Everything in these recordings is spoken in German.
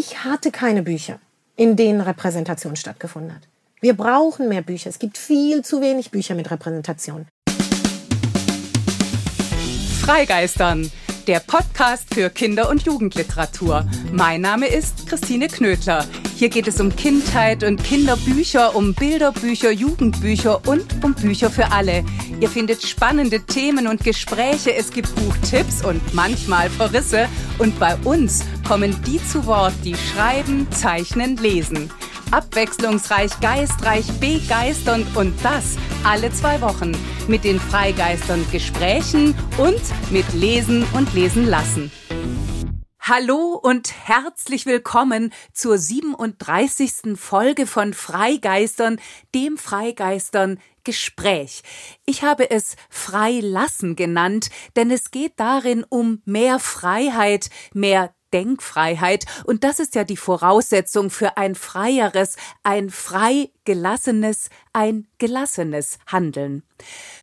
Ich hatte keine Bücher, in denen Repräsentation stattgefunden hat. Wir brauchen mehr Bücher. Es gibt viel zu wenig Bücher mit Repräsentation. Freigeistern, der Podcast für Kinder- und Jugendliteratur. Mein Name ist Christine Knödler. Hier geht es um Kindheit und Kinderbücher, um Bilderbücher, Jugendbücher und um Bücher für alle. Ihr findet spannende Themen und Gespräche, es gibt Buchtipps und manchmal Verrisse. Und bei uns kommen die zu Wort, die schreiben, zeichnen, lesen. Abwechslungsreich, geistreich, begeisternd und das alle zwei Wochen mit den Freigeistern Gesprächen und mit Lesen und Lesen lassen. Hallo und herzlich willkommen zur 37. Folge von Freigeistern, dem Freigeistern Gespräch. Ich habe es Freilassen genannt, denn es geht darin um mehr Freiheit, mehr Denkfreiheit. Und das ist ja die Voraussetzung für ein freieres, ein frei gelassenes, ein gelassenes Handeln.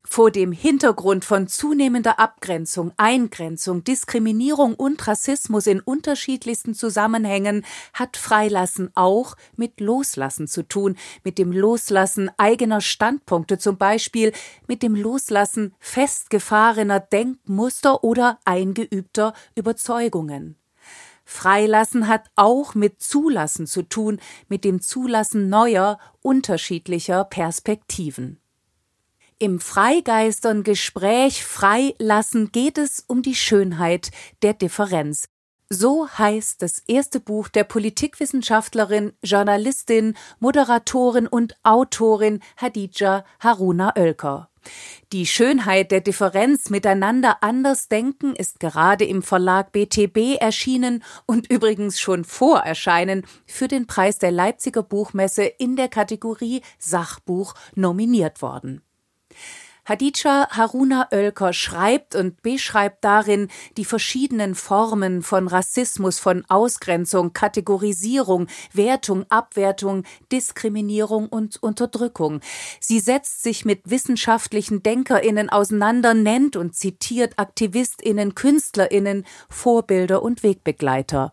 Vor dem Hintergrund von zunehmender Abgrenzung, Eingrenzung, Diskriminierung und Rassismus in unterschiedlichsten Zusammenhängen hat Freilassen auch mit Loslassen zu tun, mit dem Loslassen eigener Standpunkte zum Beispiel, mit dem Loslassen festgefahrener Denkmuster oder eingeübter Überzeugungen. Freilassen hat auch mit Zulassen zu tun, mit dem Zulassen neuer, unterschiedlicher Perspektiven. Im Freigeistern Gespräch Freilassen geht es um die Schönheit der Differenz. So heißt das erste Buch der Politikwissenschaftlerin, Journalistin, Moderatorin und Autorin Hadija Haruna Oelker. Die Schönheit der Differenz miteinander anders denken ist gerade im Verlag BTB erschienen und übrigens schon vor Erscheinen für den Preis der Leipziger Buchmesse in der Kategorie Sachbuch nominiert worden. Hadija Haruna Oelker schreibt und beschreibt darin die verschiedenen Formen von Rassismus, von Ausgrenzung, Kategorisierung, Wertung, Abwertung, Diskriminierung und Unterdrückung. Sie setzt sich mit wissenschaftlichen Denkerinnen auseinander, nennt und zitiert Aktivistinnen, Künstlerinnen, Vorbilder und Wegbegleiter.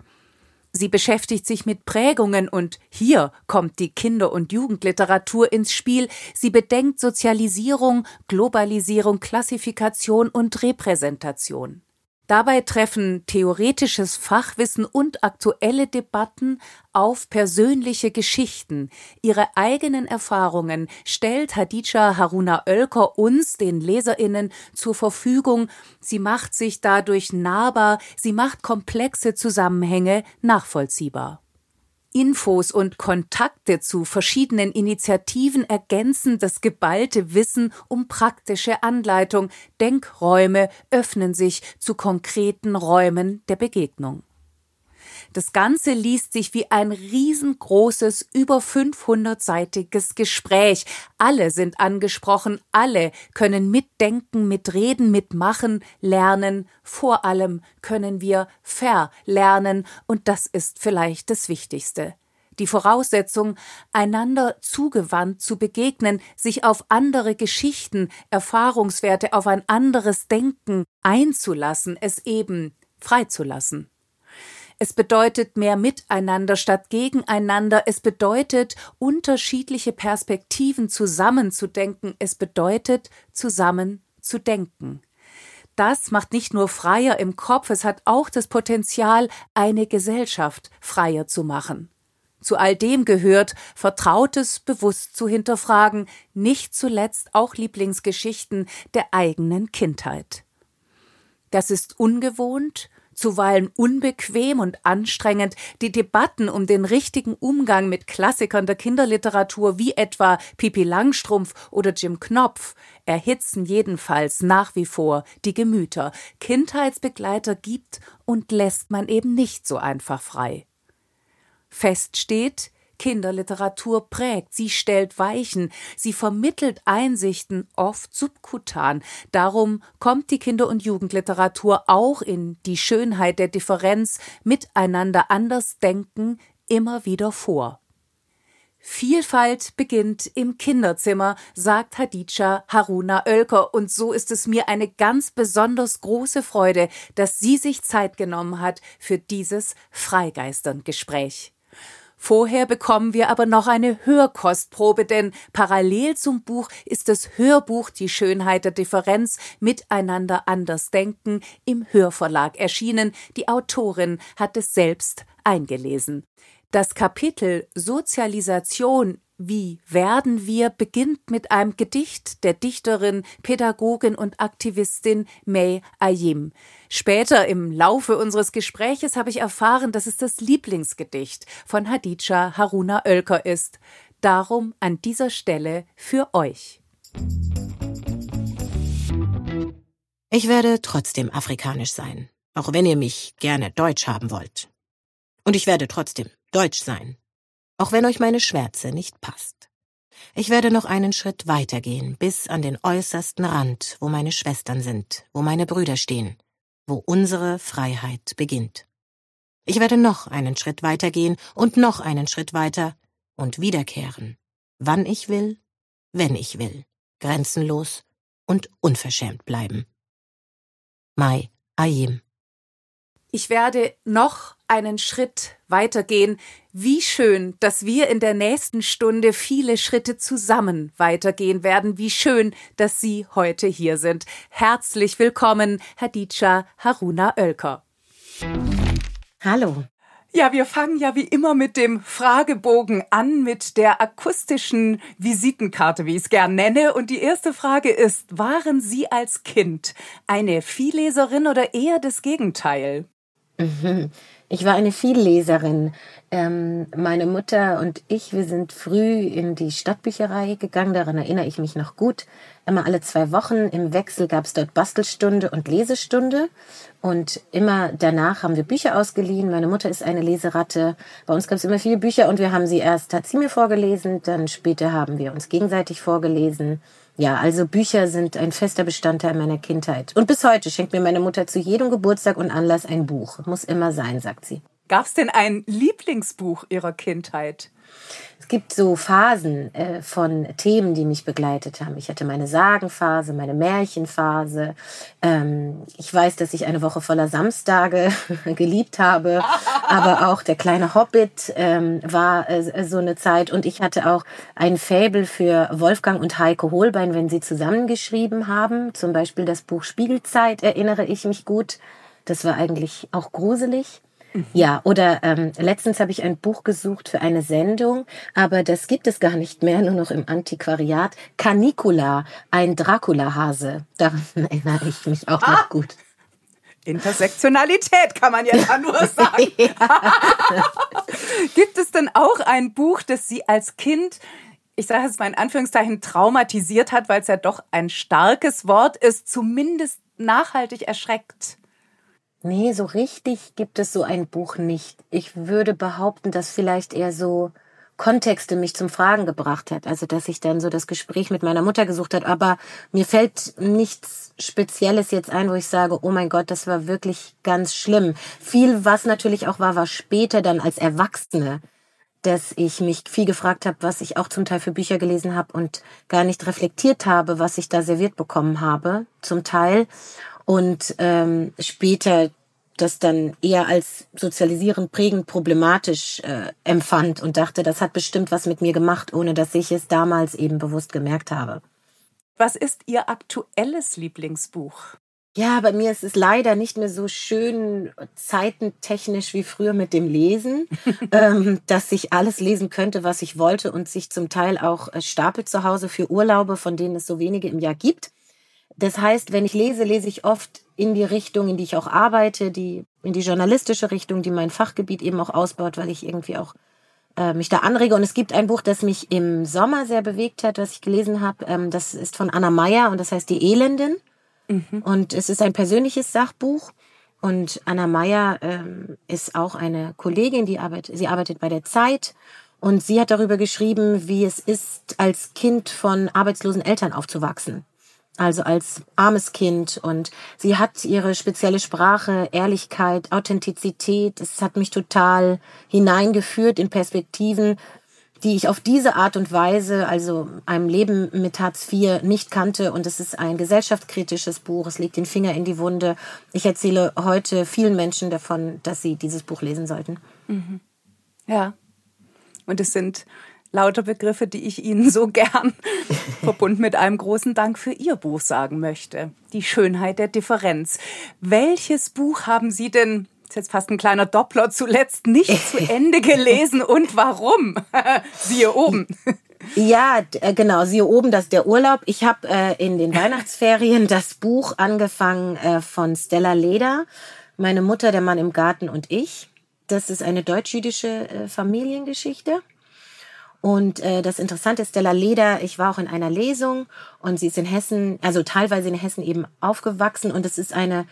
Sie beschäftigt sich mit Prägungen und hier kommt die Kinder- und Jugendliteratur ins Spiel. Sie bedenkt Sozialisierung, Globalisierung, Klassifikation und Repräsentation. Dabei treffen theoretisches Fachwissen und aktuelle Debatten auf persönliche Geschichten. Ihre eigenen Erfahrungen stellt Hadija Haruna Oelker uns, den Leserinnen, zur Verfügung. Sie macht sich dadurch nahbar, sie macht komplexe Zusammenhänge nachvollziehbar. Infos und Kontakte zu verschiedenen Initiativen ergänzen das geballte Wissen um praktische Anleitung. Denkräume öffnen sich zu konkreten Räumen der Begegnung. Das Ganze liest sich wie ein riesengroßes, über 500-seitiges Gespräch. Alle sind angesprochen, alle können mitdenken, mitreden, mitmachen, lernen. Vor allem können wir verlernen und das ist vielleicht das Wichtigste die Voraussetzung, einander zugewandt zu begegnen, sich auf andere Geschichten, Erfahrungswerte, auf ein anderes Denken einzulassen, es eben freizulassen. Es bedeutet mehr Miteinander statt Gegeneinander. Es bedeutet, unterschiedliche Perspektiven zusammenzudenken. Es bedeutet, zusammen zu denken. Das macht nicht nur freier im Kopf, es hat auch das Potenzial, eine Gesellschaft freier zu machen. Zu all dem gehört, Vertrautes bewusst zu hinterfragen, nicht zuletzt auch Lieblingsgeschichten der eigenen Kindheit. Das ist ungewohnt, zuweilen unbequem und anstrengend, die Debatten um den richtigen Umgang mit Klassikern der Kinderliteratur wie etwa Pipi Langstrumpf oder Jim Knopf erhitzen jedenfalls nach wie vor die Gemüter. Kindheitsbegleiter gibt und lässt man eben nicht so einfach frei. Fest steht, Kinderliteratur prägt, sie stellt Weichen, sie vermittelt Einsichten, oft subkutan. Darum kommt die Kinder- und Jugendliteratur auch in die Schönheit der Differenz, miteinander anders denken, immer wieder vor. Vielfalt beginnt im Kinderzimmer, sagt Hadija Haruna Oelker. Und so ist es mir eine ganz besonders große Freude, dass sie sich Zeit genommen hat für dieses Freigeistern-Gespräch. Vorher bekommen wir aber noch eine Hörkostprobe, denn parallel zum Buch ist das Hörbuch Die Schönheit der Differenz miteinander anders denken im Hörverlag erschienen. Die Autorin hat es selbst eingelesen. Das Kapitel Sozialisation wie werden wir beginnt mit einem Gedicht der Dichterin, Pädagogin und Aktivistin May Ayim. Später im Laufe unseres Gespräches habe ich erfahren, dass es das Lieblingsgedicht von Hadija Haruna Oelker ist. Darum an dieser Stelle für euch. Ich werde trotzdem afrikanisch sein, auch wenn ihr mich gerne deutsch haben wollt. Und ich werde trotzdem deutsch sein, auch wenn euch meine Schwärze nicht passt. Ich werde noch einen Schritt weitergehen, bis an den äußersten Rand, wo meine Schwestern sind, wo meine Brüder stehen, wo unsere Freiheit beginnt. Ich werde noch einen Schritt weitergehen und noch einen Schritt weiter und wiederkehren, wann ich will, wenn ich will, grenzenlos und unverschämt bleiben. Mai Ayim ich werde noch einen Schritt weitergehen. Wie schön, dass wir in der nächsten Stunde viele Schritte zusammen weitergehen werden. Wie schön, dass Sie heute hier sind. Herzlich willkommen, Hadija Haruna Oelker. Hallo. Ja, wir fangen ja wie immer mit dem Fragebogen an, mit der akustischen Visitenkarte, wie ich es gern nenne. Und die erste Frage ist, waren Sie als Kind eine Vielleserin oder eher das Gegenteil? Mhm. Ich war eine Vielleserin. Ähm, meine Mutter und ich, wir sind früh in die Stadtbücherei gegangen, daran erinnere ich mich noch gut. Immer alle zwei Wochen im Wechsel gab es dort Bastelstunde und Lesestunde. Und immer danach haben wir Bücher ausgeliehen. Meine Mutter ist eine Leseratte. Bei uns gab es immer viele Bücher und wir haben sie erst, hat sie mir vorgelesen, dann später haben wir uns gegenseitig vorgelesen. Ja, also Bücher sind ein fester Bestandteil meiner Kindheit. Und bis heute schenkt mir meine Mutter zu jedem Geburtstag und Anlass ein Buch. Muss immer sein, sagt sie. Gab es denn ein Lieblingsbuch Ihrer Kindheit? Es gibt so Phasen äh, von Themen, die mich begleitet haben. Ich hatte meine Sagenphase, meine Märchenphase. Ähm, ich weiß, dass ich eine Woche voller Samstage geliebt habe, aber auch der kleine Hobbit ähm, war äh, so eine Zeit. Und ich hatte auch ein Faible für Wolfgang und Heike Holbein, wenn sie zusammengeschrieben haben. Zum Beispiel das Buch Spiegelzeit erinnere ich mich gut. Das war eigentlich auch gruselig. Ja, oder ähm, letztens habe ich ein Buch gesucht für eine Sendung, aber das gibt es gar nicht mehr, nur noch im Antiquariat. Canicula, ein Dracula-Hase. Daran erinnere ich mich auch noch gut. Intersektionalität kann man ja da nur sagen. Gibt es denn auch ein Buch, das Sie als Kind, ich sage es mal in Anführungszeichen, traumatisiert hat, weil es ja doch ein starkes Wort ist, zumindest nachhaltig erschreckt? Nee, so richtig gibt es so ein Buch nicht. Ich würde behaupten, dass vielleicht eher so Kontexte mich zum Fragen gebracht hat. Also, dass ich dann so das Gespräch mit meiner Mutter gesucht hat. Aber mir fällt nichts Spezielles jetzt ein, wo ich sage, oh mein Gott, das war wirklich ganz schlimm. Viel, was natürlich auch war, war später dann als Erwachsene, dass ich mich viel gefragt habe, was ich auch zum Teil für Bücher gelesen habe und gar nicht reflektiert habe, was ich da serviert bekommen habe, zum Teil und ähm, später das dann eher als sozialisierend prägend problematisch äh, empfand und dachte, das hat bestimmt was mit mir gemacht, ohne dass ich es damals eben bewusst gemerkt habe. Was ist Ihr aktuelles Lieblingsbuch? Ja, bei mir ist es leider nicht mehr so schön zeitentechnisch wie früher mit dem Lesen, ähm, dass ich alles lesen könnte, was ich wollte und sich zum Teil auch äh, stapelt zu Hause für Urlaube, von denen es so wenige im Jahr gibt. Das heißt, wenn ich lese, lese ich oft in die Richtung, in die ich auch arbeite, die, in die journalistische Richtung, die mein Fachgebiet eben auch ausbaut, weil ich irgendwie auch äh, mich da anrege. Und es gibt ein Buch, das mich im Sommer sehr bewegt hat, was ich gelesen habe. Ähm, das ist von Anna Meyer und das heißt Die Elenden. Mhm. Und es ist ein persönliches Sachbuch. Und Anna Meyer ähm, ist auch eine Kollegin, die arbeitet, sie arbeitet bei der Zeit. Und sie hat darüber geschrieben, wie es ist, als Kind von arbeitslosen Eltern aufzuwachsen also als armes Kind und sie hat ihre spezielle Sprache, Ehrlichkeit, Authentizität. Es hat mich total hineingeführt in Perspektiven, die ich auf diese Art und Weise, also einem Leben mit Hartz IV, nicht kannte. Und es ist ein gesellschaftskritisches Buch. Es legt den Finger in die Wunde. Ich erzähle heute vielen Menschen davon, dass sie dieses Buch lesen sollten. Mhm. Ja. Und es sind lauter Begriffe, die ich Ihnen so gern verbunden mit einem großen Dank für Ihr Buch sagen möchte. Die Schönheit der Differenz. Welches Buch haben Sie denn ist jetzt fast ein kleiner Doppler zuletzt nicht zu Ende gelesen und warum? Siehe oben. Ja, äh, genau, siehe oben, das ist der Urlaub. Ich habe äh, in den Weihnachtsferien das Buch angefangen äh, von Stella Leder, meine Mutter, der Mann im Garten und ich. Das ist eine deutsch-jüdische äh, Familiengeschichte. Und äh, das Interessante ist, Stella Leder, ich war auch in einer Lesung und sie ist in Hessen, also teilweise in Hessen eben aufgewachsen und es ist eine,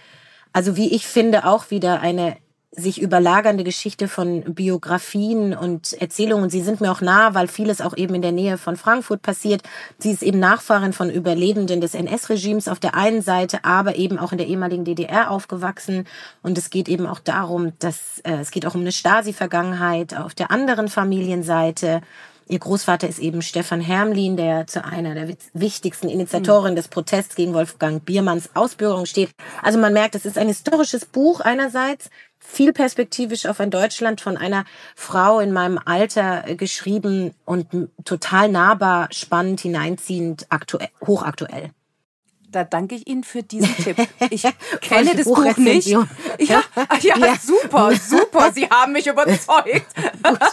also wie ich finde, auch wieder eine sich überlagernde Geschichte von Biografien und Erzählungen. Sie sind mir auch nah, weil vieles auch eben in der Nähe von Frankfurt passiert. Sie ist eben Nachfahrin von Überlebenden des NS-Regimes auf der einen Seite, aber eben auch in der ehemaligen DDR aufgewachsen. Und es geht eben auch darum, dass äh, es geht auch um eine Stasi-Vergangenheit auf der anderen Familienseite. Ihr Großvater ist eben Stefan Hermlin, der zu einer der wichtigsten Initiatoren des Protests gegen Wolfgang Biermanns Ausbürgerung steht. Also man merkt, es ist ein historisches Buch einerseits, viel perspektivisch auf ein Deutschland von einer Frau in meinem Alter geschrieben und total nahbar, spannend, hineinziehend, aktuell, hochaktuell. Da danke ich Ihnen für diesen Tipp. Ich kenne das Buch nicht. Ja, ja, ja, super, super. Sie haben mich überzeugt.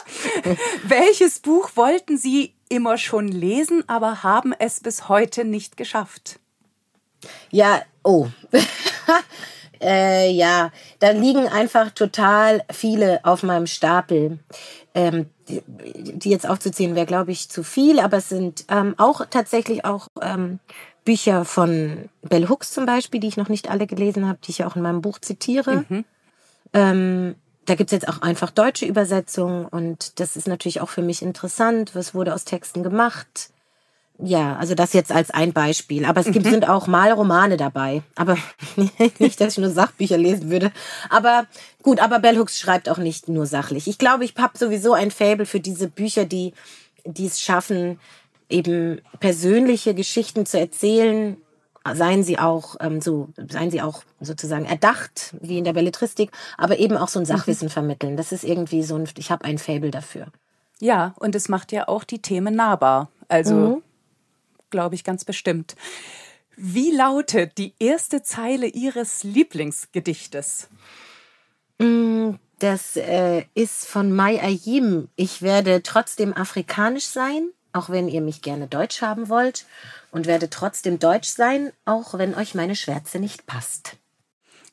Welches Buch wollten Sie immer schon lesen, aber haben es bis heute nicht geschafft? Ja, oh. äh, ja, da liegen einfach total viele auf meinem Stapel. Ähm, die, die jetzt aufzuzählen wäre, glaube ich, zu viel, aber es sind ähm, auch tatsächlich auch ähm, Bücher von Bell Hooks zum Beispiel, die ich noch nicht alle gelesen habe, die ich auch in meinem Buch zitiere. Mhm. Ähm, da gibt's jetzt auch einfach deutsche Übersetzungen und das ist natürlich auch für mich interessant. Was wurde aus Texten gemacht? Ja, also das jetzt als ein Beispiel. Aber es gibt, mhm. sind auch mal Romane dabei. Aber nicht, dass ich nur Sachbücher lesen würde. Aber gut, aber Bell Hooks schreibt auch nicht nur sachlich. Ich glaube, ich habe sowieso ein Fable für diese Bücher, die, die es schaffen, eben persönliche Geschichten zu erzählen, seien sie auch ähm, so, seien sie auch sozusagen erdacht, wie in der Belletristik, aber eben auch so ein mhm. Sachwissen mhm. vermitteln. Das ist irgendwie so ein, ich habe ein Fable dafür. Ja, und es macht ja auch die Themen nahbar. Also mhm. glaube ich ganz bestimmt. Wie lautet die erste Zeile Ihres Lieblingsgedichtes? Mm, das äh, ist von Mai Ayim. Ich werde trotzdem afrikanisch sein auch wenn ihr mich gerne deutsch haben wollt und werde trotzdem deutsch sein, auch wenn euch meine Schwärze nicht passt.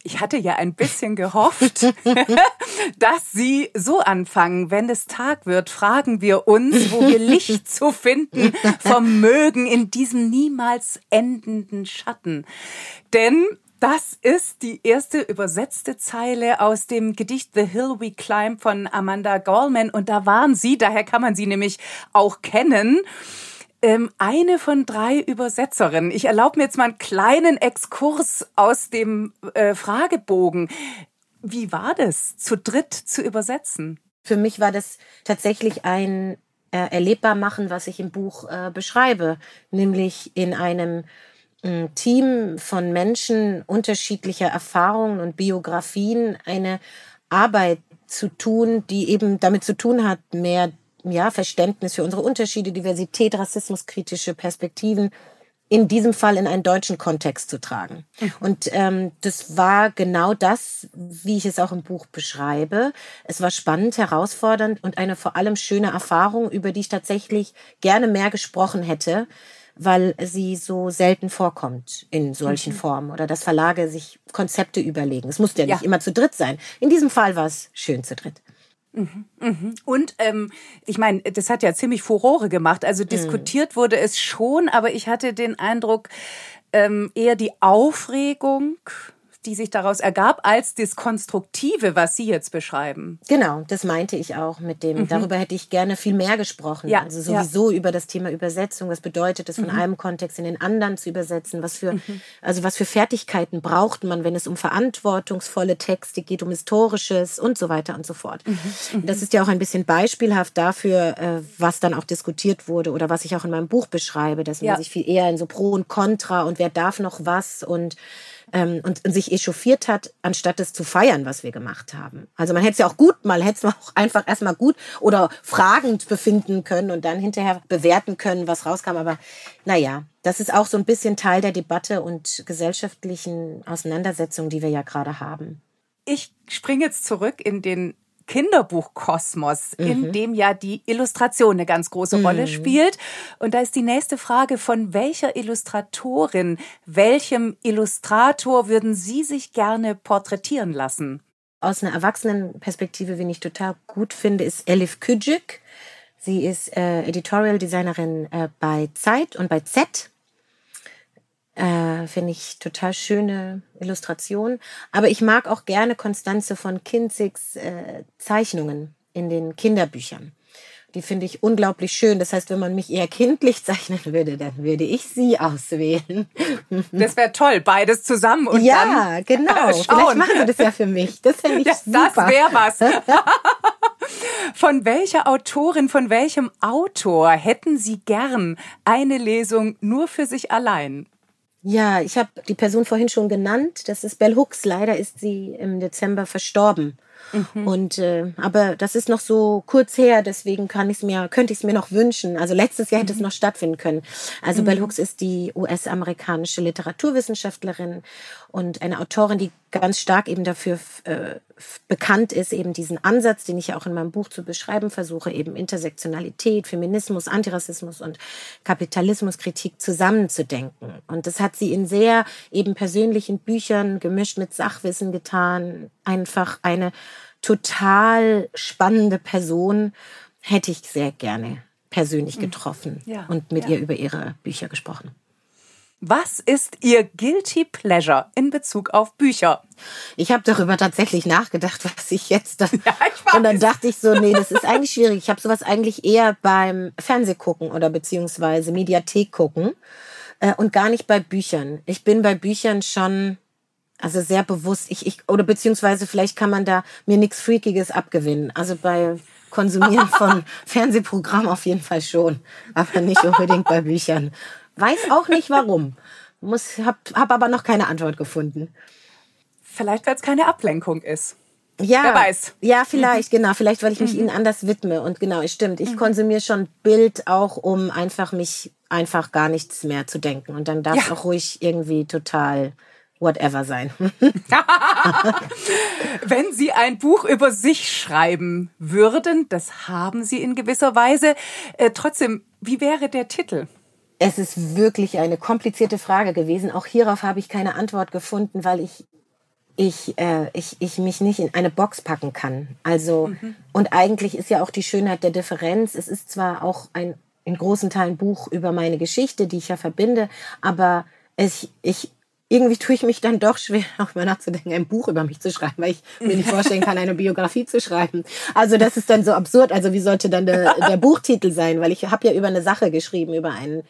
Ich hatte ja ein bisschen gehofft, dass Sie so anfangen. Wenn es Tag wird, fragen wir uns, wo wir Licht zu finden vermögen in diesem niemals endenden Schatten. Denn das ist die erste übersetzte Zeile aus dem Gedicht The Hill We Climb von Amanda Gorman. Und da waren sie, daher kann man sie nämlich auch kennen ähm, eine von drei Übersetzerinnen. Ich erlaube mir jetzt mal einen kleinen Exkurs aus dem äh, Fragebogen. Wie war das, zu dritt zu übersetzen? Für mich war das tatsächlich ein äh, erlebbar machen, was ich im Buch äh, beschreibe, nämlich in einem ein Team von Menschen unterschiedlicher Erfahrungen und Biografien eine Arbeit zu tun, die eben damit zu tun hat, mehr ja, Verständnis für unsere Unterschiede, Diversität, rassismuskritische Perspektiven in diesem Fall in einen deutschen Kontext zu tragen. Und ähm, das war genau das, wie ich es auch im Buch beschreibe. Es war spannend, herausfordernd und eine vor allem schöne Erfahrung, über die ich tatsächlich gerne mehr gesprochen hätte, weil sie so selten vorkommt in solchen mhm. Formen oder dass Verlage sich Konzepte überlegen. Es musste ja nicht ja. immer zu dritt sein. In diesem Fall war es schön zu dritt. Mhm, mhm. Und ähm, ich meine, das hat ja ziemlich Furore gemacht. Also mhm. diskutiert wurde es schon, aber ich hatte den Eindruck, ähm, eher die Aufregung die sich daraus ergab, als das Konstruktive, was Sie jetzt beschreiben. Genau, das meinte ich auch mit dem. Mhm. Darüber hätte ich gerne viel mehr gesprochen. Ja, also sowieso ja. über das Thema Übersetzung. Was bedeutet es, von mhm. einem Kontext in den anderen zu übersetzen? Was für, mhm. also was für Fertigkeiten braucht man, wenn es um verantwortungsvolle Texte geht, um historisches und so weiter und so fort. Mhm. Mhm. Das ist ja auch ein bisschen beispielhaft dafür, äh, was dann auch diskutiert wurde oder was ich auch in meinem Buch beschreibe, dass man ja. sich viel eher in so Pro und Contra und wer darf noch was und ähm, und, und sich echauffiert hat, anstatt es zu feiern, was wir gemacht haben. Also man hätte es ja auch gut, mal hätte es auch einfach erstmal gut oder fragend befinden können und dann hinterher bewerten können, was rauskam. Aber naja, das ist auch so ein bisschen Teil der Debatte und gesellschaftlichen Auseinandersetzungen, die wir ja gerade haben. Ich springe jetzt zurück in den Kinderbuchkosmos, mhm. in dem ja die Illustration eine ganz große mhm. Rolle spielt. Und da ist die nächste Frage, von welcher Illustratorin, welchem Illustrator würden Sie sich gerne porträtieren lassen? Aus einer Erwachsenenperspektive, wen ich total gut finde, ist Elif Kücük. Sie ist äh, Editorial Designerin äh, bei Zeit und bei Z äh, Finde ich total schöne Illustration. Aber ich mag auch gerne Konstanze von Kinzigs äh, Zeichnungen in den Kinderbüchern. Die finde ich unglaublich schön. Das heißt, wenn man mich eher kindlich zeichnen würde, dann würde ich sie auswählen. Das wäre toll, beides zusammen und ja, dann Ja, genau. Schauen. Vielleicht machen wir das ja für mich. Das ich ja, super. Das wäre was. Von welcher Autorin, von welchem Autor hätten Sie gern eine Lesung nur für sich allein? Ja, ich habe die Person vorhin schon genannt. Das ist Bell Hooks. Leider ist sie im Dezember verstorben. Mhm. Und äh, aber das ist noch so kurz her, deswegen kann ich mir, könnte ich es mir noch wünschen. Also letztes Jahr hätte mhm. es noch stattfinden können. Also mhm. Bell Hooks ist die US-amerikanische Literaturwissenschaftlerin und eine Autorin, die ganz stark eben dafür äh, bekannt ist, eben diesen Ansatz, den ich ja auch in meinem Buch zu beschreiben versuche, eben Intersektionalität, Feminismus, Antirassismus und Kapitalismuskritik zusammenzudenken. Und das hat sie in sehr eben persönlichen Büchern gemischt mit Sachwissen getan. Einfach eine total spannende Person hätte ich sehr gerne persönlich mhm. getroffen ja, und mit ja. ihr über ihre Bücher gesprochen. Was ist Ihr Guilty Pleasure in Bezug auf Bücher? Ich habe darüber tatsächlich nachgedacht, was ich jetzt da. Ja, ich. Und dann dachte ich so, nee, das ist eigentlich schwierig. Ich habe sowas eigentlich eher beim Fernsehgucken oder beziehungsweise Mediathek gucken äh, und gar nicht bei Büchern. Ich bin bei Büchern schon also sehr bewusst. Ich, ich oder beziehungsweise vielleicht kann man da mir nichts Freakiges abgewinnen. Also bei Konsumieren von Fernsehprogrammen auf jeden Fall schon, aber nicht unbedingt bei Büchern. Weiß auch nicht warum. Muss, hab, hab aber noch keine Antwort gefunden. Vielleicht, weil es keine Ablenkung ist. Ja, Wer weiß. Ja, vielleicht, mhm. genau. Vielleicht, weil ich mich mhm. ihnen anders widme. Und genau, es stimmt. Ich mhm. konsumiere schon Bild auch, um einfach mich einfach gar nichts mehr zu denken. Und dann darf es ja. auch ruhig irgendwie total whatever sein. Wenn Sie ein Buch über sich schreiben würden, das haben Sie in gewisser Weise. Äh, trotzdem, wie wäre der Titel? Es ist wirklich eine komplizierte Frage gewesen. Auch hierauf habe ich keine Antwort gefunden, weil ich ich, äh, ich, ich mich nicht in eine Box packen kann. Also, mhm. und eigentlich ist ja auch die Schönheit der Differenz. Es ist zwar auch ein in großen Teilen Buch über meine Geschichte, die ich ja verbinde, aber ich, ich, irgendwie tue ich mich dann doch schwer, darüber nachzudenken, ein Buch über mich zu schreiben, weil ich mir nicht vorstellen kann, eine Biografie zu schreiben. Also das ist dann so absurd. Also wie sollte dann der, der Buchtitel sein? Weil ich habe ja über eine Sache geschrieben, über einen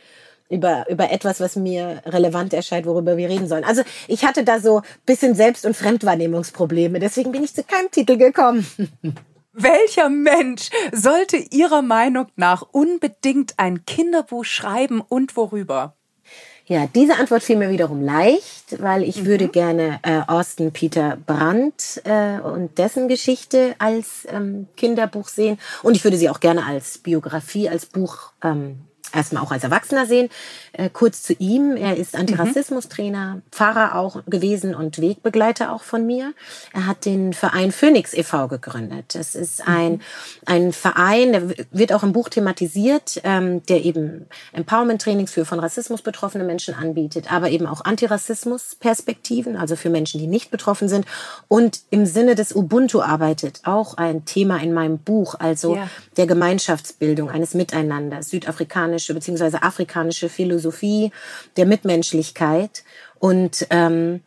über, über etwas, was mir relevant erscheint, worüber wir reden sollen. Also ich hatte da so bisschen Selbst- und Fremdwahrnehmungsprobleme, deswegen bin ich zu keinem Titel gekommen. Welcher Mensch sollte Ihrer Meinung nach unbedingt ein Kinderbuch schreiben und worüber? Ja, diese Antwort fiel mir wiederum leicht, weil ich mhm. würde gerne äh, Austin Peter Brandt äh, und dessen Geschichte als ähm, Kinderbuch sehen und ich würde sie auch gerne als Biografie, als Buch ähm, erstmal auch als Erwachsener sehen. Äh, kurz zu ihm. Er ist Antirassismus-Trainer, Pfarrer auch gewesen und Wegbegleiter auch von mir. Er hat den Verein Phoenix e.V. gegründet. Das ist ein, ein Verein, der wird auch im Buch thematisiert, ähm, der eben Empowerment-Trainings für von Rassismus betroffene Menschen anbietet, aber eben auch Antirassismus-Perspektiven, also für Menschen, die nicht betroffen sind und im Sinne des Ubuntu arbeitet. Auch ein Thema in meinem Buch, also ja. der Gemeinschaftsbildung, eines Miteinanders, südafrikanische bzw. afrikanische Philosophie der Mitmenschlichkeit und ähm,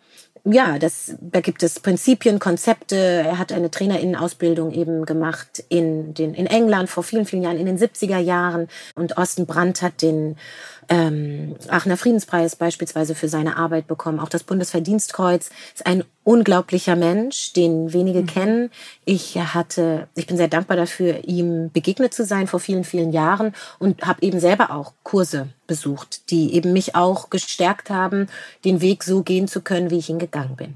ja, das, da gibt es Prinzipien, Konzepte. Er hat eine Trainerinnenausbildung eben gemacht in, den, in England vor vielen, vielen Jahren, in den 70er Jahren. Und Osten Brandt hat den ähm, Aachener Friedenspreis beispielsweise für seine Arbeit bekommen. Auch das Bundesverdienstkreuz ist ein unglaublicher Mensch, den wenige mhm. kennen. Ich hatte, ich bin sehr dankbar dafür, ihm begegnet zu sein vor vielen, vielen Jahren und habe eben selber auch Kurse besucht, die eben mich auch gestärkt haben, den Weg so gehen zu können, wie ich ihn gegangen bin.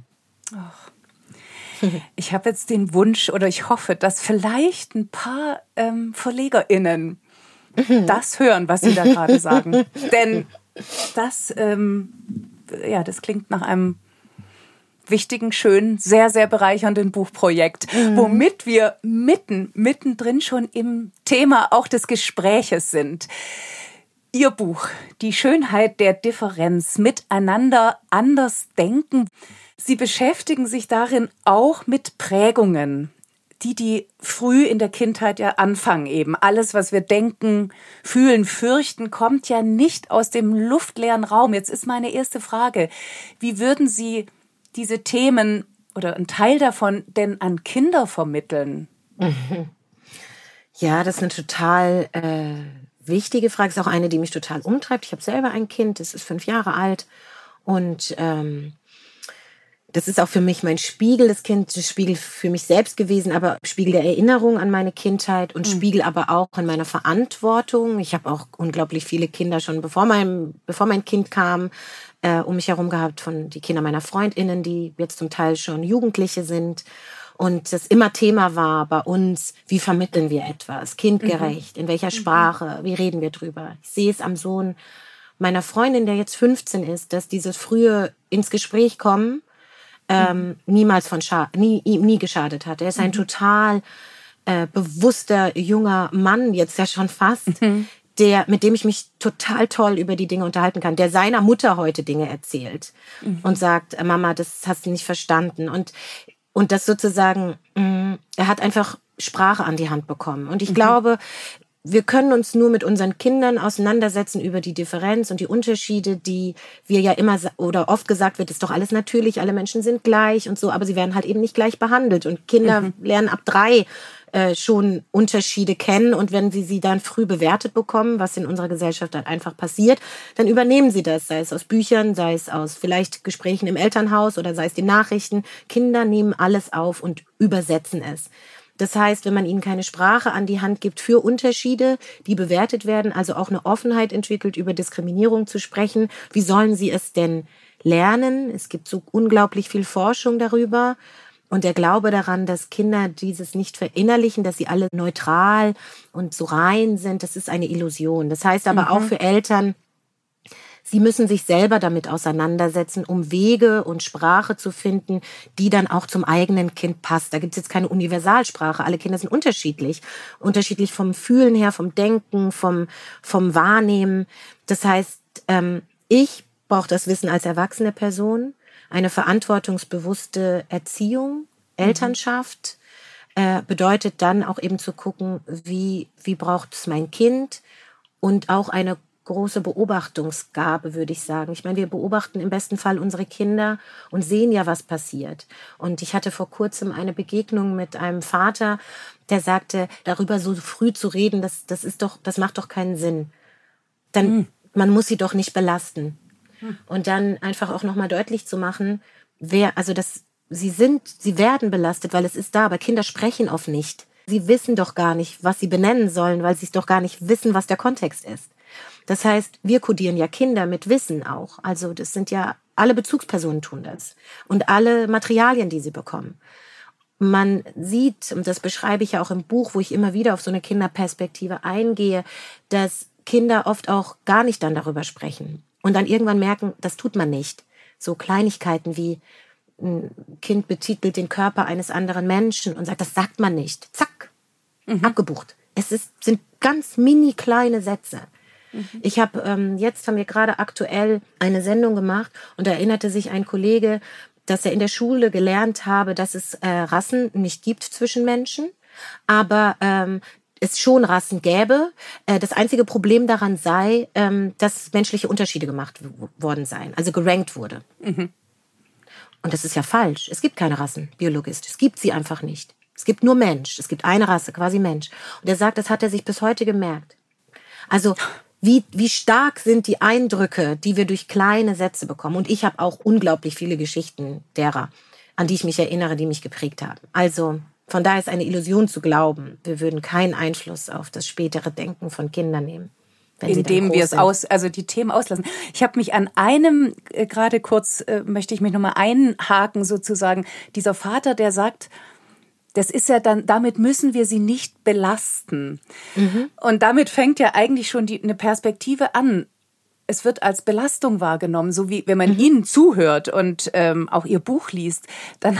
Ach. Ich habe jetzt den Wunsch oder ich hoffe, dass vielleicht ein paar ähm, VerlegerInnen Mhm. das hören, was Sie da gerade sagen. Denn das, ähm, ja, das klingt nach einem wichtigen, schönen, sehr, sehr bereichernden Buchprojekt, mhm. womit wir mitten, mittendrin schon im Thema auch des Gespräches sind. Ihr Buch, Die Schönheit der Differenz, miteinander anders denken. Sie beschäftigen sich darin auch mit Prägungen, die, die früh in der Kindheit ja anfangen eben. Alles, was wir denken, fühlen, fürchten, kommt ja nicht aus dem luftleeren Raum. Jetzt ist meine erste Frage, wie würden Sie diese Themen oder einen Teil davon denn an Kinder vermitteln? Ja, das ist eine total äh, wichtige Frage. Ist auch eine, die mich total umtreibt. Ich habe selber ein Kind, das ist fünf Jahre alt und ähm, das ist auch für mich mein Spiegel, das Kind, das Spiegel für mich selbst gewesen, aber Spiegel der Erinnerung an meine Kindheit und mhm. Spiegel aber auch an meiner Verantwortung. Ich habe auch unglaublich viele Kinder schon, bevor mein, bevor mein Kind kam, äh, um mich herum gehabt von die Kinder meiner Freundinnen, die jetzt zum Teil schon Jugendliche sind. Und das immer Thema war bei uns, wie vermitteln wir etwas, kindgerecht, mhm. in welcher mhm. Sprache, wie reden wir drüber. Ich sehe es am Sohn meiner Freundin, der jetzt 15 ist, dass dieses frühe ins Gespräch kommen ähm, niemals von Scha nie, nie geschadet hat. Er ist ein mhm. total äh, bewusster junger Mann, jetzt ja schon fast, mhm. der, mit dem ich mich total toll über die Dinge unterhalten kann, der seiner Mutter heute Dinge erzählt mhm. und sagt, äh, Mama, das hast du nicht verstanden. Und, und das sozusagen, mh, mm, er hat einfach Sprache an die Hand bekommen. Und ich mhm. glaube, wir können uns nur mit unseren Kindern auseinandersetzen über die Differenz und die Unterschiede, die wir ja immer oder oft gesagt wird, ist doch alles natürlich, alle Menschen sind gleich und so, aber sie werden halt eben nicht gleich behandelt. Und Kinder mhm. lernen ab drei äh, schon Unterschiede kennen und wenn sie sie dann früh bewertet bekommen, was in unserer Gesellschaft dann einfach passiert, dann übernehmen sie das, sei es aus Büchern, sei es aus vielleicht Gesprächen im Elternhaus oder sei es den Nachrichten. Kinder nehmen alles auf und übersetzen es. Das heißt, wenn man ihnen keine Sprache an die Hand gibt für Unterschiede, die bewertet werden, also auch eine Offenheit entwickelt, über Diskriminierung zu sprechen, wie sollen sie es denn lernen? Es gibt so unglaublich viel Forschung darüber. Und der Glaube daran, dass Kinder dieses nicht verinnerlichen, dass sie alle neutral und so rein sind, das ist eine Illusion. Das heißt aber mhm. auch für Eltern, Sie müssen sich selber damit auseinandersetzen, um Wege und Sprache zu finden, die dann auch zum eigenen Kind passt. Da gibt es jetzt keine Universalsprache. Alle Kinder sind unterschiedlich. Unterschiedlich vom Fühlen her, vom Denken, vom, vom Wahrnehmen. Das heißt, ähm, ich brauche das Wissen als erwachsene Person, eine verantwortungsbewusste Erziehung, mhm. Elternschaft. Äh, bedeutet dann auch eben zu gucken, wie, wie braucht es mein Kind und auch eine große Beobachtungsgabe, würde ich sagen. Ich meine, wir beobachten im besten Fall unsere Kinder und sehen ja, was passiert. Und ich hatte vor kurzem eine Begegnung mit einem Vater, der sagte, darüber so früh zu reden, das, das ist doch, das macht doch keinen Sinn. Dann, mhm. man muss sie doch nicht belasten. Mhm. Und dann einfach auch nochmal deutlich zu machen, wer, also das, sie sind, sie werden belastet, weil es ist da, aber Kinder sprechen oft nicht. Sie wissen doch gar nicht, was sie benennen sollen, weil sie es doch gar nicht wissen, was der Kontext ist. Das heißt, wir kodieren ja Kinder mit Wissen auch. Also das sind ja alle Bezugspersonen tun das und alle Materialien, die sie bekommen. Man sieht, und das beschreibe ich ja auch im Buch, wo ich immer wieder auf so eine Kinderperspektive eingehe, dass Kinder oft auch gar nicht dann darüber sprechen und dann irgendwann merken, das tut man nicht. So Kleinigkeiten wie ein Kind betitelt den Körper eines anderen Menschen und sagt, das sagt man nicht. Zack, mhm. abgebucht. Es ist, sind ganz mini kleine Sätze. Mhm. Ich habe ähm, jetzt haben wir gerade aktuell eine Sendung gemacht und da erinnerte sich ein Kollege, dass er in der Schule gelernt habe, dass es äh, Rassen nicht gibt zwischen Menschen, aber ähm, es schon Rassen gäbe. Äh, das einzige Problem daran sei, ähm, dass menschliche Unterschiede gemacht worden seien, also gerankt wurde. Mhm. Und das ist ja falsch. Es gibt keine Rassen, biologisch. Es gibt sie einfach nicht. Es gibt nur Mensch. Es gibt eine Rasse, quasi Mensch. Und er sagt, das hat er sich bis heute gemerkt. Also wie, wie stark sind die Eindrücke, die wir durch kleine Sätze bekommen. Und ich habe auch unglaublich viele Geschichten derer, an die ich mich erinnere, die mich geprägt haben. Also von daher ist eine Illusion zu glauben, wir würden keinen Einfluss auf das spätere Denken von Kindern nehmen. Indem wir es aus, also die Themen auslassen. Ich habe mich an einem äh, gerade kurz äh, möchte ich mich nochmal einhaken sozusagen. Dieser Vater, der sagt, das ist ja dann, damit müssen wir sie nicht belasten. Mhm. Und damit fängt ja eigentlich schon die, eine Perspektive an. Es wird als Belastung wahrgenommen, so wie wenn man mhm. ihnen zuhört und ähm, auch ihr Buch liest, dann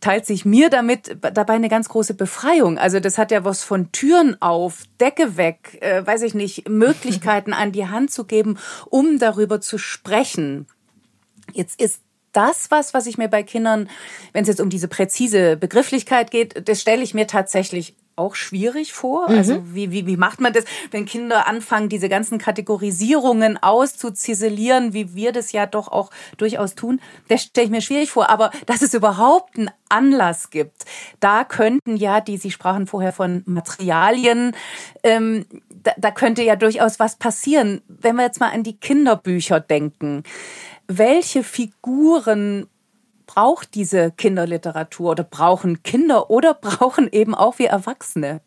teilt sich mir damit dabei eine ganz große Befreiung. Also das hat ja was von Türen auf, Decke weg, äh, weiß ich nicht, Möglichkeiten an die Hand zu geben, um darüber zu sprechen. Jetzt ist das was, was ich mir bei Kindern, wenn es jetzt um diese präzise Begrifflichkeit geht, das stelle ich mir tatsächlich auch schwierig vor. Mhm. Also wie, wie, wie macht man das, wenn Kinder anfangen, diese ganzen Kategorisierungen auszuziselieren, wie wir das ja doch auch durchaus tun? Das stelle ich mir schwierig vor. Aber dass es überhaupt einen Anlass gibt, da könnten ja, die Sie sprachen vorher von Materialien, ähm, da, da könnte ja durchaus was passieren. Wenn wir jetzt mal an die Kinderbücher denken welche Figuren braucht diese Kinderliteratur oder brauchen Kinder oder brauchen eben auch wir Erwachsene?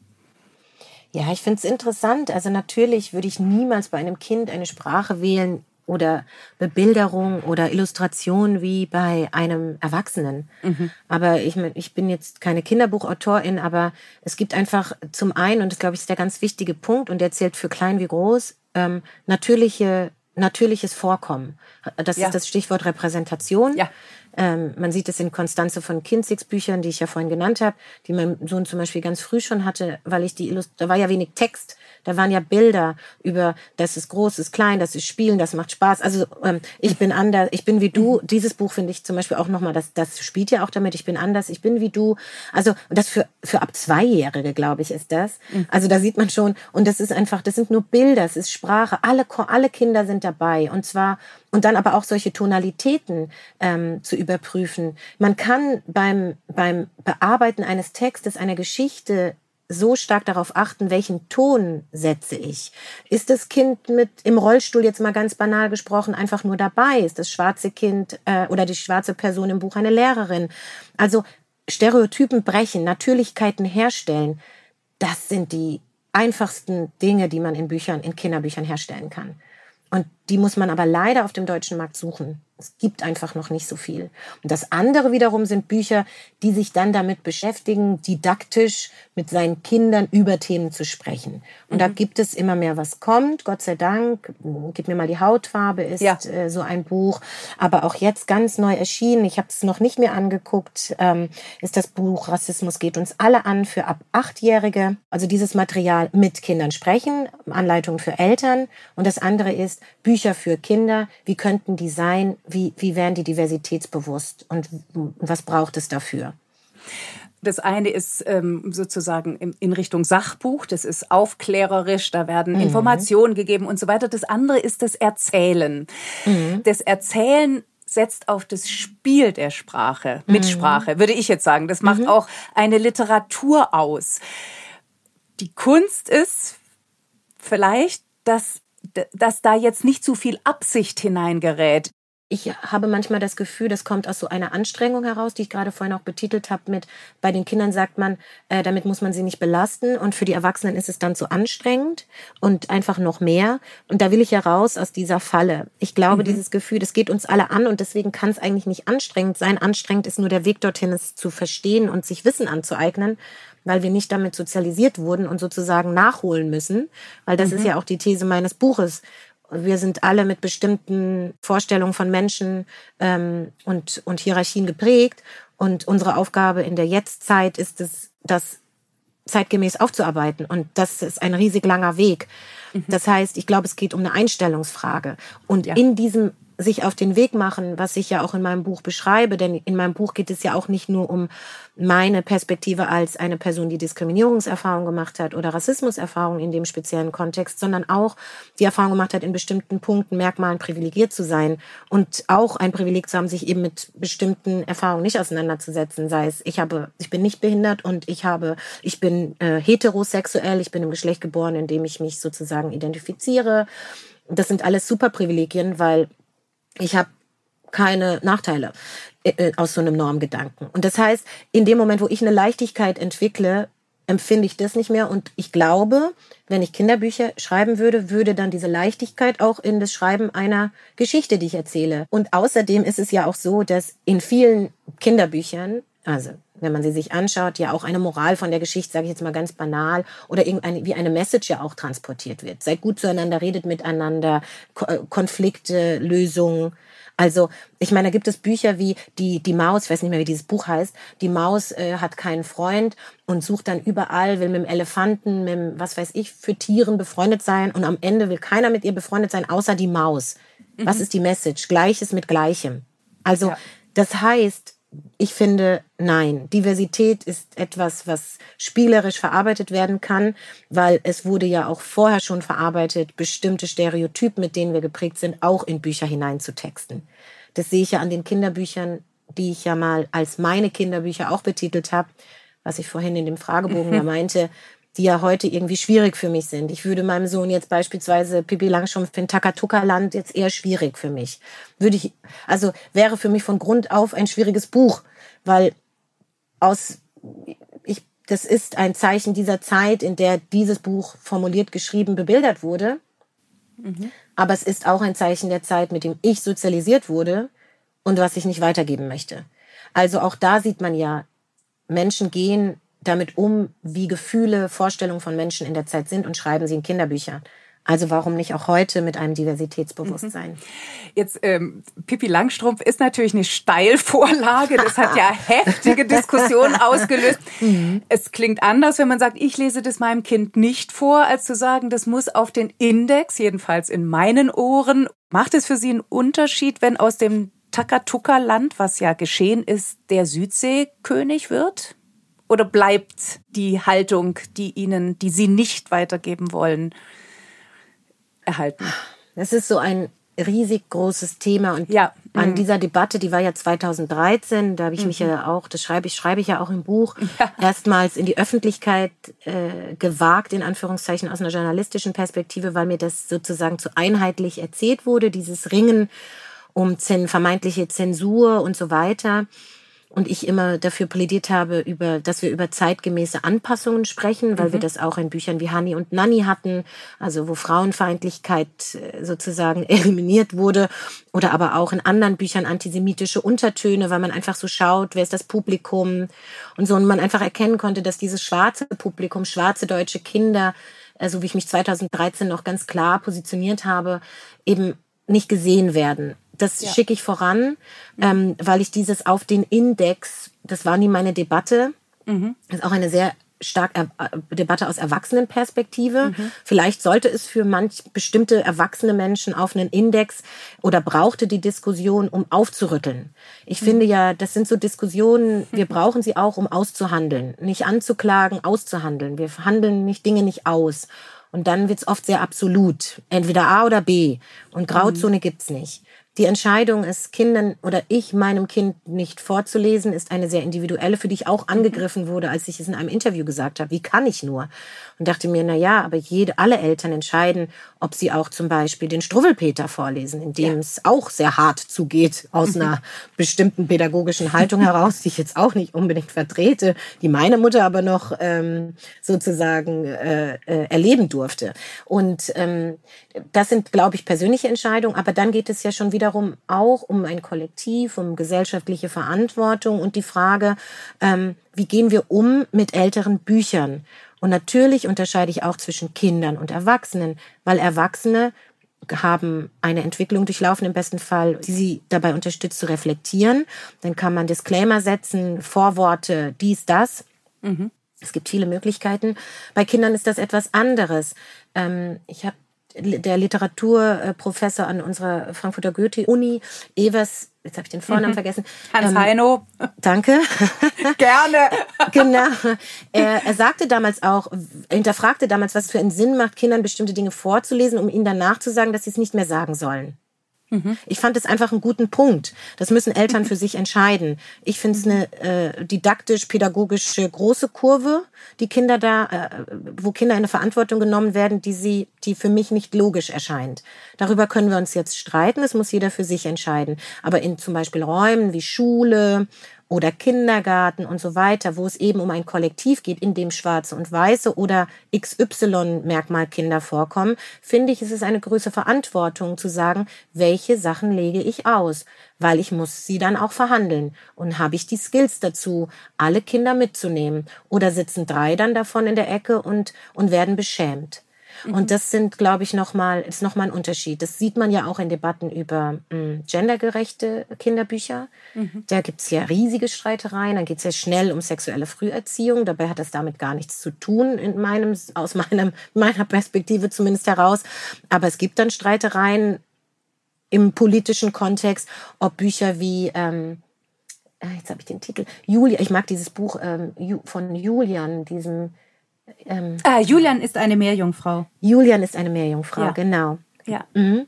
Ja, ich finde es interessant. Also natürlich würde ich niemals bei einem Kind eine Sprache wählen oder Bebilderung oder Illustration wie bei einem Erwachsenen. Mhm. Aber ich, ich bin jetzt keine Kinderbuchautorin, aber es gibt einfach zum einen, und das glaube ich ist der ganz wichtige Punkt, und der zählt für klein wie groß, ähm, natürliche natürliches Vorkommen. Das ja. ist das Stichwort Repräsentation. Ja. Ähm, man sieht es in Konstanze von Kinzigs Büchern, die ich ja vorhin genannt habe, die mein Sohn zum Beispiel ganz früh schon hatte, weil ich die Illust da war ja wenig Text, da waren ja Bilder über, das ist groß, das ist klein, das ist Spielen, das macht Spaß. Also ähm, ich bin anders, ich bin wie du. Mhm. Dieses Buch finde ich zum Beispiel auch nochmal, das, das spielt ja auch damit, ich bin anders, ich bin wie du. Also das für, für ab Zweijährige, glaube ich, ist das. Mhm. Also da sieht man schon, und das ist einfach, das sind nur Bilder, es ist Sprache, alle, alle Kinder sind dabei. Und zwar und dann aber auch solche Tonalitäten ähm, zu überprüfen. Man kann beim, beim Bearbeiten eines Textes, einer Geschichte so stark darauf achten, welchen Ton setze ich. Ist das Kind mit im Rollstuhl jetzt mal ganz banal gesprochen einfach nur dabei? Ist das schwarze Kind äh, oder die schwarze Person im Buch eine Lehrerin? Also Stereotypen brechen, Natürlichkeiten herstellen, das sind die einfachsten Dinge, die man in Büchern, in Kinderbüchern herstellen kann. Und die muss man aber leider auf dem deutschen Markt suchen. Es gibt einfach noch nicht so viel. Und das andere wiederum sind Bücher, die sich dann damit beschäftigen, didaktisch mit seinen Kindern über Themen zu sprechen. Und mhm. da gibt es immer mehr, was kommt. Gott sei Dank. Gib mir mal die Hautfarbe ist ja. äh, so ein Buch. Aber auch jetzt ganz neu erschienen. Ich habe es noch nicht mehr angeguckt. Ähm, ist das Buch Rassismus geht uns alle an für ab achtjährige. Also dieses Material mit Kindern sprechen, Anleitung für Eltern. Und das andere ist Bücher für Kinder. Wie könnten die sein? wie, wie werden die diversitätsbewusst und was braucht es dafür? Das eine ist ähm, sozusagen in, Richtung Sachbuch, das ist aufklärerisch, da werden mhm. Informationen gegeben und so weiter. Das andere ist das Erzählen. Mhm. Das Erzählen setzt auf das Spiel der Sprache, mit mhm. Sprache, würde ich jetzt sagen. Das macht mhm. auch eine Literatur aus. Die Kunst ist vielleicht, dass dass da jetzt nicht zu viel Absicht hineingerät ich habe manchmal das Gefühl, das kommt aus so einer Anstrengung heraus, die ich gerade vorhin auch betitelt habe mit, bei den Kindern sagt man, äh, damit muss man sie nicht belasten und für die Erwachsenen ist es dann zu anstrengend und einfach noch mehr. Und da will ich ja raus aus dieser Falle. Ich glaube, mhm. dieses Gefühl, das geht uns alle an und deswegen kann es eigentlich nicht anstrengend sein. Anstrengend ist nur der Weg dorthin, es zu verstehen und sich Wissen anzueignen weil wir nicht damit sozialisiert wurden und sozusagen nachholen müssen, weil das mhm. ist ja auch die These meines Buches wir sind alle mit bestimmten Vorstellungen von Menschen ähm, und, und Hierarchien geprägt. Und unsere Aufgabe in der Jetztzeit ist es, das zeitgemäß aufzuarbeiten. Und das ist ein riesig langer Weg. Mhm. Das heißt, ich glaube, es geht um eine Einstellungsfrage. Und ja. in diesem sich auf den Weg machen, was ich ja auch in meinem Buch beschreibe, denn in meinem Buch geht es ja auch nicht nur um meine Perspektive als eine Person, die Diskriminierungserfahrung gemacht hat oder Rassismuserfahrung in dem speziellen Kontext, sondern auch die Erfahrung gemacht hat, in bestimmten Punkten, Merkmalen privilegiert zu sein und auch ein Privileg zu haben, sich eben mit bestimmten Erfahrungen nicht auseinanderzusetzen, sei es, ich habe, ich bin nicht behindert und ich habe, ich bin äh, heterosexuell, ich bin im Geschlecht geboren, in dem ich mich sozusagen identifiziere. Das sind alles super Privilegien, weil ich habe keine Nachteile äh, äh, aus so einem Normgedanken. Und das heißt, in dem Moment, wo ich eine Leichtigkeit entwickle, empfinde ich das nicht mehr. Und ich glaube, wenn ich Kinderbücher schreiben würde, würde dann diese Leichtigkeit auch in das Schreiben einer Geschichte, die ich erzähle. Und außerdem ist es ja auch so, dass in vielen Kinderbüchern, also wenn man sie sich anschaut, ja auch eine Moral von der Geschichte, sage ich jetzt mal ganz banal, oder irgendeine, wie eine Message ja auch transportiert wird. Seid gut zueinander, redet miteinander, äh, Konflikte, Lösungen. Also, ich meine, da gibt es Bücher wie die, die Maus, ich weiß nicht mehr, wie dieses Buch heißt, die Maus äh, hat keinen Freund und sucht dann überall, will mit dem Elefanten, mit dem, was weiß ich, für Tieren befreundet sein und am Ende will keiner mit ihr befreundet sein, außer die Maus. Mhm. Was ist die Message? Gleiches mit Gleichem. Also, ja. das heißt, ich finde, nein. Diversität ist etwas, was spielerisch verarbeitet werden kann, weil es wurde ja auch vorher schon verarbeitet, bestimmte Stereotypen, mit denen wir geprägt sind, auch in Bücher hineinzutexten. Das sehe ich ja an den Kinderbüchern, die ich ja mal als meine Kinderbücher auch betitelt habe, was ich vorhin in dem Fragebogen ja meinte, die ja heute irgendwie schwierig für mich sind. Ich würde meinem Sohn jetzt beispielsweise Pippi Langstrumpf in Takatuka-Land jetzt eher schwierig für mich. Würde ich, also wäre für mich von Grund auf ein schwieriges Buch, weil aus, ich, das ist ein Zeichen dieser Zeit, in der dieses Buch formuliert, geschrieben, bebildert wurde. Mhm. Aber es ist auch ein Zeichen der Zeit, mit dem ich sozialisiert wurde und was ich nicht weitergeben möchte. Also auch da sieht man ja, Menschen gehen damit um, wie Gefühle, Vorstellungen von Menschen in der Zeit sind und schreiben sie in Kinderbüchern. Also warum nicht auch heute mit einem Diversitätsbewusstsein? Mhm. Jetzt ähm, Pippi Langstrumpf ist natürlich eine Steilvorlage. Das hat ja heftige Diskussionen ausgelöst. Mhm. Es klingt anders, wenn man sagt, ich lese das meinem Kind nicht vor, als zu sagen, das muss auf den Index, jedenfalls in meinen Ohren. Macht es für Sie einen Unterschied, wenn aus dem Takatuka-Land, was ja geschehen ist, der Südseekönig wird? Oder bleibt die Haltung, die Ihnen, die Sie nicht weitergeben wollen, erhalten? Das ist so ein riesig großes Thema und ja. an mhm. dieser Debatte, die war ja 2013, da habe ich mhm. mich ja auch, das schreibe ich, schreibe ich ja auch im Buch, ja. erstmals in die Öffentlichkeit äh, gewagt, in Anführungszeichen aus einer journalistischen Perspektive, weil mir das sozusagen zu einheitlich erzählt wurde, dieses Ringen um vermeintliche Zensur und so weiter und ich immer dafür plädiert habe, über, dass wir über zeitgemäße Anpassungen sprechen, weil mhm. wir das auch in Büchern wie Hani und Nanny hatten, also wo Frauenfeindlichkeit äh, sozusagen eliminiert wurde oder aber auch in anderen Büchern antisemitische Untertöne, weil man einfach so schaut, wer ist das Publikum und so und man einfach erkennen konnte, dass dieses schwarze Publikum, schwarze deutsche Kinder, also wie ich mich 2013 noch ganz klar positioniert habe, eben nicht gesehen werden das ja. schicke ich voran, ähm, weil ich dieses auf den Index, das war nie meine Debatte, mhm. ist auch eine sehr starke äh, Debatte aus Erwachsenenperspektive. Mhm. Vielleicht sollte es für manch bestimmte erwachsene Menschen auf einen Index oder brauchte die Diskussion, um aufzurütteln. Ich mhm. finde ja, das sind so Diskussionen, wir brauchen sie auch, um auszuhandeln. Nicht anzuklagen, auszuhandeln. Wir handeln nicht Dinge nicht aus. Und dann wird es oft sehr absolut. Entweder A oder B. Und Grauzone mhm. gibt's nicht. Die Entscheidung, es Kindern oder ich meinem Kind nicht vorzulesen, ist eine sehr individuelle, für die ich auch mhm. angegriffen wurde, als ich es in einem Interview gesagt habe. Wie kann ich nur? Und dachte mir, na ja, aber jede, alle Eltern entscheiden, ob sie auch zum Beispiel den Struwwelpeter vorlesen, in dem ja. es auch sehr hart zugeht, aus einer bestimmten pädagogischen Haltung heraus, die ich jetzt auch nicht unbedingt vertrete, die meine Mutter aber noch ähm, sozusagen äh, äh, erleben durfte. Und ähm, das sind, glaube ich, persönliche Entscheidungen, aber dann geht es ja schon wiederum auch um ein Kollektiv, um gesellschaftliche Verantwortung und die Frage, ähm, wie gehen wir um mit älteren Büchern? Und natürlich unterscheide ich auch zwischen Kindern und Erwachsenen, weil Erwachsene haben eine Entwicklung durchlaufen im besten Fall, die sie dabei unterstützt zu reflektieren. Dann kann man Disclaimer setzen, Vorworte, dies, das. Mhm. Es gibt viele Möglichkeiten. Bei Kindern ist das etwas anderes. Ähm, ich habe der Literaturprofessor an unserer Frankfurter Goethe-Uni, Evers, jetzt habe ich den Vornamen mhm. vergessen. Hans ähm, Heino. Danke. Gerne. genau. Er, er sagte damals auch, er hinterfragte damals, was es für einen Sinn macht, Kindern bestimmte Dinge vorzulesen, um ihnen danach zu sagen, dass sie es nicht mehr sagen sollen. Mhm. Ich fand es einfach einen guten Punkt. Das müssen Eltern für sich entscheiden. Ich finde es eine äh, didaktisch-pädagogische große Kurve, die Kinder da, äh, wo Kinder in eine Verantwortung genommen werden, die sie, die für mich nicht logisch erscheint. Darüber können wir uns jetzt streiten. Das muss jeder für sich entscheiden. Aber in zum Beispiel Räumen wie Schule oder Kindergarten und so weiter, wo es eben um ein Kollektiv geht, in dem schwarze und weiße oder XY-Merkmalkinder vorkommen, finde ich, es ist eine größere Verantwortung zu sagen, welche Sachen lege ich aus, weil ich muss sie dann auch verhandeln. Und habe ich die Skills dazu, alle Kinder mitzunehmen? Oder sitzen drei dann davon in der Ecke und, und werden beschämt? Und mhm. das sind, glaube ich, nochmal, ist nochmal ein Unterschied. Das sieht man ja auch in Debatten über mh, hm, gendergerechte Kinderbücher. Mhm. Da gibt's ja riesige Streitereien. Dann geht's ja schnell um sexuelle Früherziehung. Dabei hat das damit gar nichts zu tun, in meinem, aus meinem, meiner Perspektive zumindest heraus. Aber es gibt dann Streitereien im politischen Kontext, ob Bücher wie, ähm, äh, jetzt habe ich den Titel, Julia, ich mag dieses Buch ähm, von Julian, diesem ähm, ah, Julian ist eine Meerjungfrau. Julian ist eine Meerjungfrau, ja. genau. Ja. Mhm.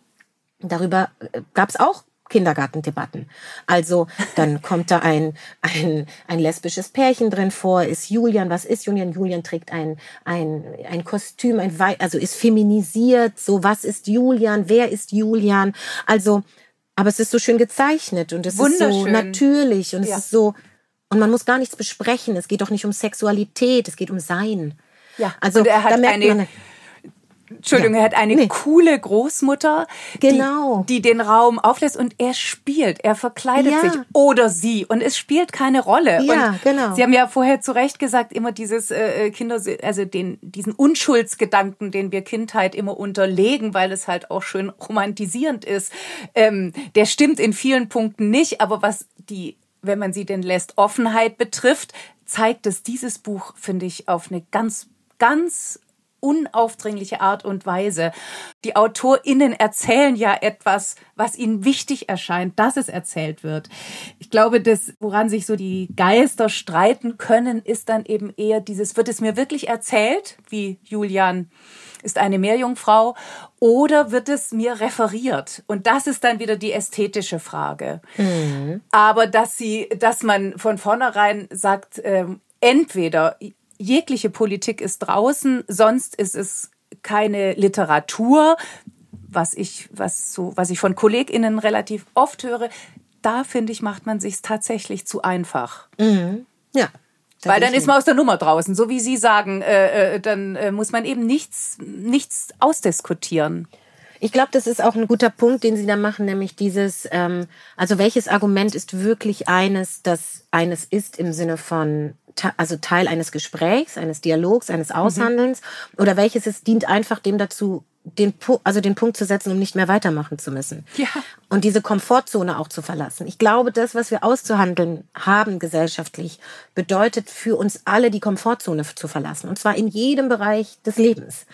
Darüber äh, gab es auch Kindergartendebatten. Also dann kommt da ein, ein, ein lesbisches Pärchen drin vor, ist Julian, was ist Julian? Julian trägt ein, ein, ein Kostüm, ein Wei also ist feminisiert, so was ist Julian, wer ist Julian? Also, aber es ist so schön gezeichnet und es ist so natürlich und ja. es ist so, und man muss gar nichts besprechen, es geht doch nicht um Sexualität, es geht um Sein. Ja, also und er hat eine, man, Entschuldigung, ja. er hat eine nee. coole Großmutter, genau. die, die, den Raum auflässt und er spielt, er verkleidet ja. sich oder sie und es spielt keine Rolle. Ja, und genau. Sie haben ja vorher zu Recht gesagt, immer dieses äh, äh, Kinder, also den, diesen Unschuldsgedanken, den wir Kindheit immer unterlegen, weil es halt auch schön romantisierend ist, ähm, der stimmt in vielen Punkten nicht, aber was die, wenn man sie denn lässt, Offenheit betrifft, zeigt es dieses Buch, finde ich, auf eine ganz ganz unaufdringliche Art und Weise. Die AutorInnen erzählen ja etwas, was ihnen wichtig erscheint, dass es erzählt wird. Ich glaube, das, woran sich so die Geister streiten können, ist dann eben eher dieses, wird es mir wirklich erzählt, wie Julian ist eine Meerjungfrau, oder wird es mir referiert? Und das ist dann wieder die ästhetische Frage. Mhm. Aber dass sie, dass man von vornherein sagt, ähm, entweder jegliche Politik ist draußen, sonst ist es keine Literatur, was ich, was so, was ich von KollegInnen relativ oft höre. Da finde ich, macht man sich tatsächlich zu einfach. Mhm. Ja. Weil dann ist man aus der Nummer draußen, so wie Sie sagen, äh, äh, dann äh, muss man eben nichts, nichts ausdiskutieren. Ich glaube, das ist auch ein guter Punkt, den Sie da machen, nämlich dieses, ähm, also welches Argument ist wirklich eines, das eines ist im Sinne von also Teil eines Gesprächs, eines Dialogs, eines. Aushandelns mhm. oder welches es dient einfach dem dazu, den, also den Punkt zu setzen, um nicht mehr weitermachen zu müssen. Ja. Und diese Komfortzone auch zu verlassen. Ich glaube, das, was wir auszuhandeln haben gesellschaftlich, bedeutet für uns alle die Komfortzone zu verlassen. Und zwar in jedem Bereich des Lebens.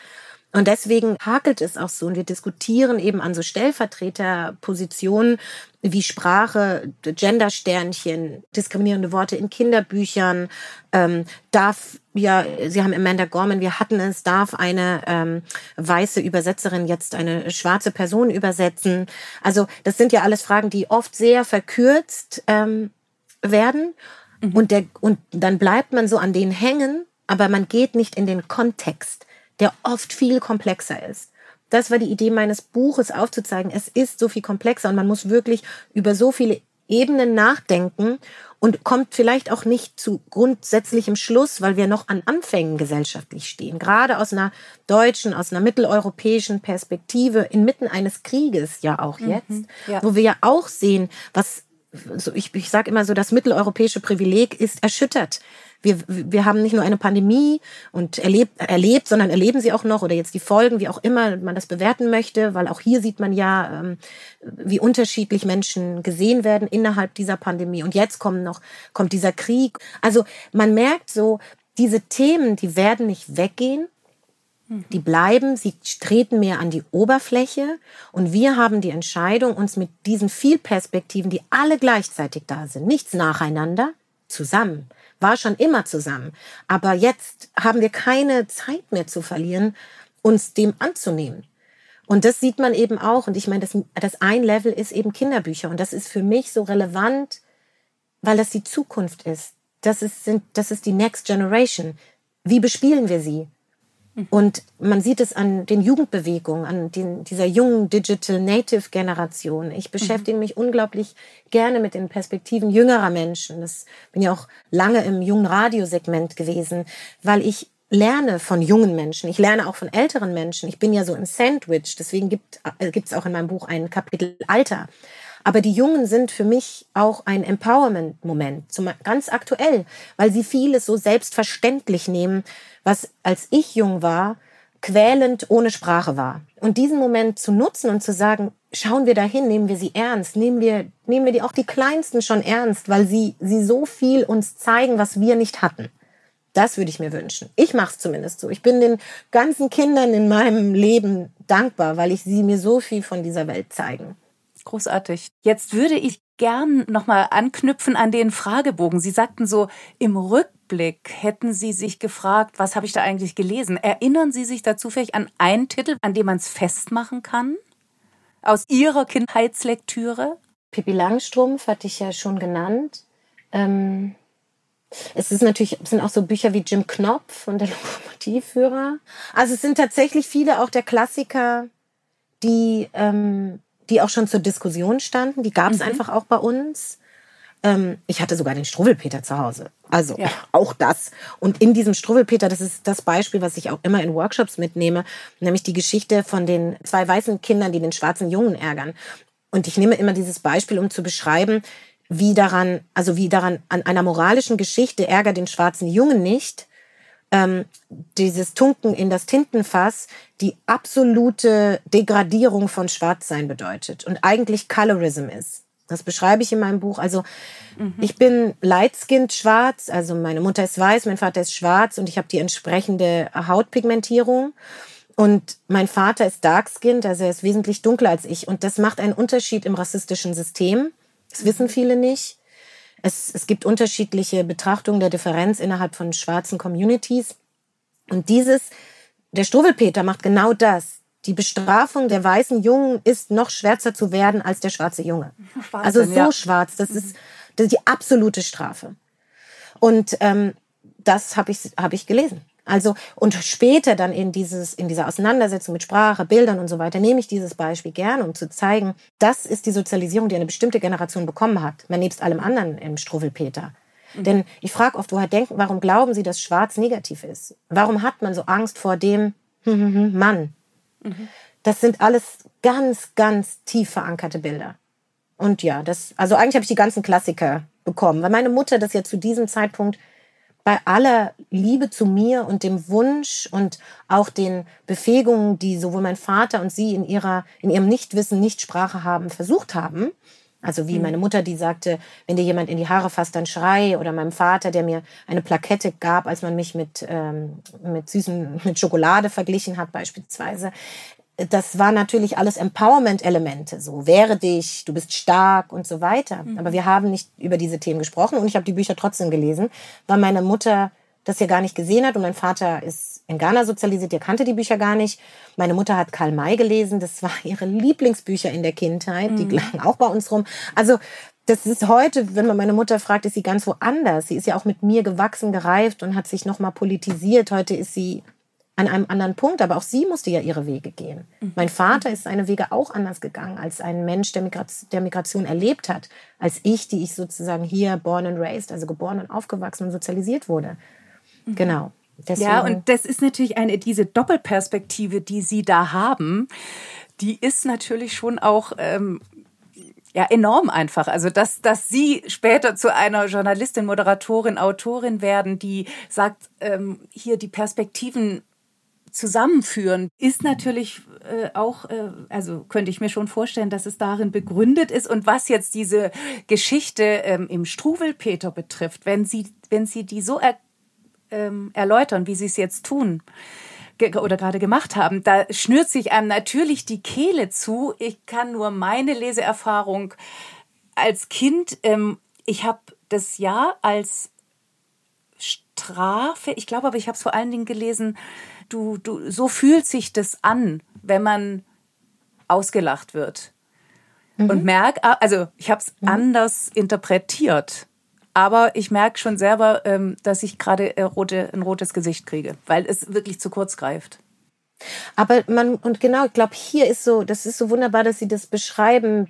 Und deswegen hakelt es auch so. Und wir diskutieren eben an so Stellvertreterpositionen wie Sprache, Gendersternchen, diskriminierende Worte in Kinderbüchern. Ähm, darf, ja, Sie haben Amanda Gorman, wir hatten es, darf eine ähm, weiße Übersetzerin jetzt eine schwarze Person übersetzen? Also das sind ja alles Fragen, die oft sehr verkürzt ähm, werden. Mhm. Und, der, und dann bleibt man so an denen hängen, aber man geht nicht in den Kontext der oft viel komplexer ist. Das war die Idee meines Buches aufzuzeigen. Es ist so viel komplexer und man muss wirklich über so viele Ebenen nachdenken und kommt vielleicht auch nicht zu grundsätzlichem Schluss, weil wir noch an Anfängen gesellschaftlich stehen. Gerade aus einer deutschen, aus einer mitteleuropäischen Perspektive inmitten eines Krieges ja auch mhm, jetzt, mhm, ja. wo wir ja auch sehen, was so ich, ich sage immer so, das mitteleuropäische Privileg ist erschüttert wir, wir haben nicht nur eine Pandemie und erlebt, erlebt, sondern erleben sie auch noch oder jetzt die Folgen, wie auch immer man das bewerten möchte, weil auch hier sieht man ja, ähm, wie unterschiedlich Menschen gesehen werden innerhalb dieser Pandemie. Und jetzt kommt noch, kommt dieser Krieg. Also man merkt so, diese Themen, die werden nicht weggehen. Die bleiben, sie treten mehr an die Oberfläche und wir haben die Entscheidung, uns mit diesen Vielperspektiven, die alle gleichzeitig da sind, nichts nacheinander, zusammen. War schon immer zusammen. Aber jetzt haben wir keine Zeit mehr zu verlieren, uns dem anzunehmen. Und das sieht man eben auch. Und ich meine, das, das ein Level ist eben Kinderbücher. Und das ist für mich so relevant, weil das die Zukunft ist. Das ist, sind, das ist die Next Generation. Wie bespielen wir sie? Und man sieht es an den Jugendbewegungen, an den, dieser jungen Digital Native Generation. Ich beschäftige mich unglaublich gerne mit den Perspektiven jüngerer Menschen. Das bin ja auch lange im jungen Radiosegment gewesen, weil ich lerne von jungen Menschen. Ich lerne auch von älteren Menschen. Ich bin ja so ein Sandwich. Deswegen gibt es äh, auch in meinem Buch ein Kapitel Alter. Aber die Jungen sind für mich auch ein Empowerment-Moment, ganz aktuell, weil sie vieles so selbstverständlich nehmen, was als ich jung war, quälend ohne Sprache war. Und diesen Moment zu nutzen und zu sagen, schauen wir dahin, nehmen wir sie ernst, nehmen wir, nehmen wir die auch die Kleinsten schon ernst, weil sie, sie so viel uns zeigen, was wir nicht hatten. Das würde ich mir wünschen. Ich mache es zumindest so. Ich bin den ganzen Kindern in meinem Leben dankbar, weil ich sie mir so viel von dieser Welt zeigen. Großartig. Jetzt würde ich gern nochmal anknüpfen an den Fragebogen. Sie sagten so, im Rückblick hätten Sie sich gefragt, was habe ich da eigentlich gelesen? Erinnern Sie sich da zufällig an einen Titel, an dem man es festmachen kann? Aus Ihrer Kindheitslektüre? Pippi Langstrumpf hatte ich ja schon genannt. Ähm, es ist natürlich, sind auch so Bücher wie Jim Knopf und der Lokomotivführer. Also es sind tatsächlich viele auch der Klassiker, die ähm, die auch schon zur Diskussion standen. Die gab es mhm. einfach auch bei uns. Ähm, ich hatte sogar den Struwwelpeter zu Hause. Also ja. auch das. Und in diesem Struwwelpeter, das ist das Beispiel, was ich auch immer in Workshops mitnehme, nämlich die Geschichte von den zwei weißen Kindern, die den schwarzen Jungen ärgern. Und ich nehme immer dieses Beispiel, um zu beschreiben, wie daran, also wie daran an einer moralischen Geschichte ärgert den schwarzen Jungen nicht, ähm, dieses Tunken in das Tintenfass die absolute Degradierung von Schwarzsein bedeutet und eigentlich Colorism ist. Das beschreibe ich in meinem Buch. Also mhm. ich bin light-skinned schwarz, also meine Mutter ist weiß, mein Vater ist schwarz und ich habe die entsprechende Hautpigmentierung. Und mein Vater ist dark-skinned, also er ist wesentlich dunkler als ich. Und das macht einen Unterschied im rassistischen System. Das wissen mhm. viele nicht. Es, es gibt unterschiedliche Betrachtungen der Differenz innerhalb von schwarzen Communities. Und dieses, der Struwelpeter macht genau das. Die Bestrafung der weißen Jungen ist noch schwärzer zu werden als der schwarze Junge. Wahnsinn, also so ja. schwarz, das ist, das ist die absolute Strafe. Und ähm, das habe ich, hab ich gelesen. Also, und später dann in dieses, in dieser Auseinandersetzung mit Sprache, Bildern und so weiter, nehme ich dieses Beispiel gerne, um zu zeigen, das ist die Sozialisierung, die eine bestimmte Generation bekommen hat. Man nebst allem anderen im Struwwelpeter. Mhm. Denn ich frage oft, woher denken, warum glauben Sie, dass Schwarz negativ ist? Warum hat man so Angst vor dem Mann? Mhm. Das sind alles ganz, ganz tief verankerte Bilder. Und ja, das, also eigentlich habe ich die ganzen Klassiker bekommen, weil meine Mutter das ja zu diesem Zeitpunkt bei aller Liebe zu mir und dem Wunsch und auch den Befähigungen, die sowohl mein Vater und sie in ihrer, in ihrem Nichtwissen, Nichtsprache haben, versucht haben. Also wie mhm. meine Mutter, die sagte, wenn dir jemand in die Haare fasst, dann schrei. Oder meinem Vater, der mir eine Plakette gab, als man mich mit, ähm, mit süßen, mit Schokolade verglichen hat beispielsweise das war natürlich alles Empowerment-Elemente. So, wehre dich, du bist stark und so weiter. Mhm. Aber wir haben nicht über diese Themen gesprochen und ich habe die Bücher trotzdem gelesen, weil meine Mutter das ja gar nicht gesehen hat und mein Vater ist in Ghana sozialisiert, der kannte die Bücher gar nicht. Meine Mutter hat Karl May gelesen, das war ihre Lieblingsbücher in der Kindheit, mhm. die lagen auch bei uns rum. Also das ist heute, wenn man meine Mutter fragt, ist sie ganz woanders. Sie ist ja auch mit mir gewachsen, gereift und hat sich nochmal politisiert. Heute ist sie an einem anderen Punkt, aber auch sie musste ja ihre Wege gehen. Mhm. Mein Vater ist seine Wege auch anders gegangen als ein Mensch, der, Migration, der Migration erlebt hat, als ich, die ich sozusagen hier born and raised, also geboren und aufgewachsen und sozialisiert wurde. Mhm. Genau. Deswegen. Ja, und das ist natürlich eine, diese Doppelperspektive, die Sie da haben, die ist natürlich schon auch ähm, ja, enorm einfach. Also, dass, dass Sie später zu einer Journalistin, Moderatorin, Autorin werden, die sagt, ähm, hier die Perspektiven zusammenführen, ist natürlich äh, auch, äh, also könnte ich mir schon vorstellen, dass es darin begründet ist. Und was jetzt diese Geschichte ähm, im Struwelpeter betrifft, wenn Sie, wenn Sie die so er, ähm, erläutern, wie Sie es jetzt tun, oder gerade gemacht haben, da schnürt sich einem natürlich die Kehle zu. Ich kann nur meine Leseerfahrung als Kind, ähm, ich habe das Jahr als Strafe, ich glaube aber, ich habe es vor allen Dingen gelesen, du, du, so fühlt sich das an, wenn man ausgelacht wird. Mhm. Und merk, ah, also ich habe es mhm. anders interpretiert. Aber ich merke schon selber, ähm, dass ich gerade äh, rote, ein rotes Gesicht kriege, weil es wirklich zu kurz greift. Aber man, und genau, ich glaube, hier ist so, das ist so wunderbar, dass Sie das beschreiben,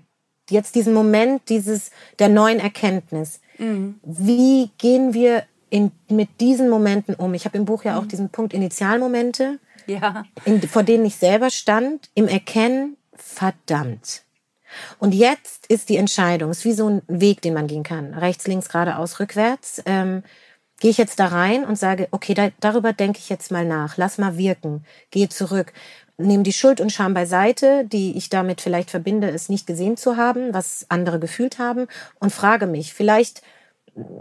jetzt diesen Moment dieses, der neuen Erkenntnis. Mhm. Wie gehen wir in, mit diesen Momenten um? Ich habe im Buch ja auch mhm. diesen Punkt Initialmomente, ja. in, vor denen ich selber stand, im Erkennen, verdammt. Und jetzt ist die Entscheidung, es ist wie so ein Weg, den man gehen kann. Rechts, links, geradeaus, rückwärts. Ähm, Gehe ich jetzt da rein und sage, okay, da, darüber denke ich jetzt mal nach, lass mal wirken, gehe zurück, nehme die Schuld und Scham beiseite, die ich damit vielleicht verbinde, es nicht gesehen zu haben, was andere gefühlt haben, und frage mich, vielleicht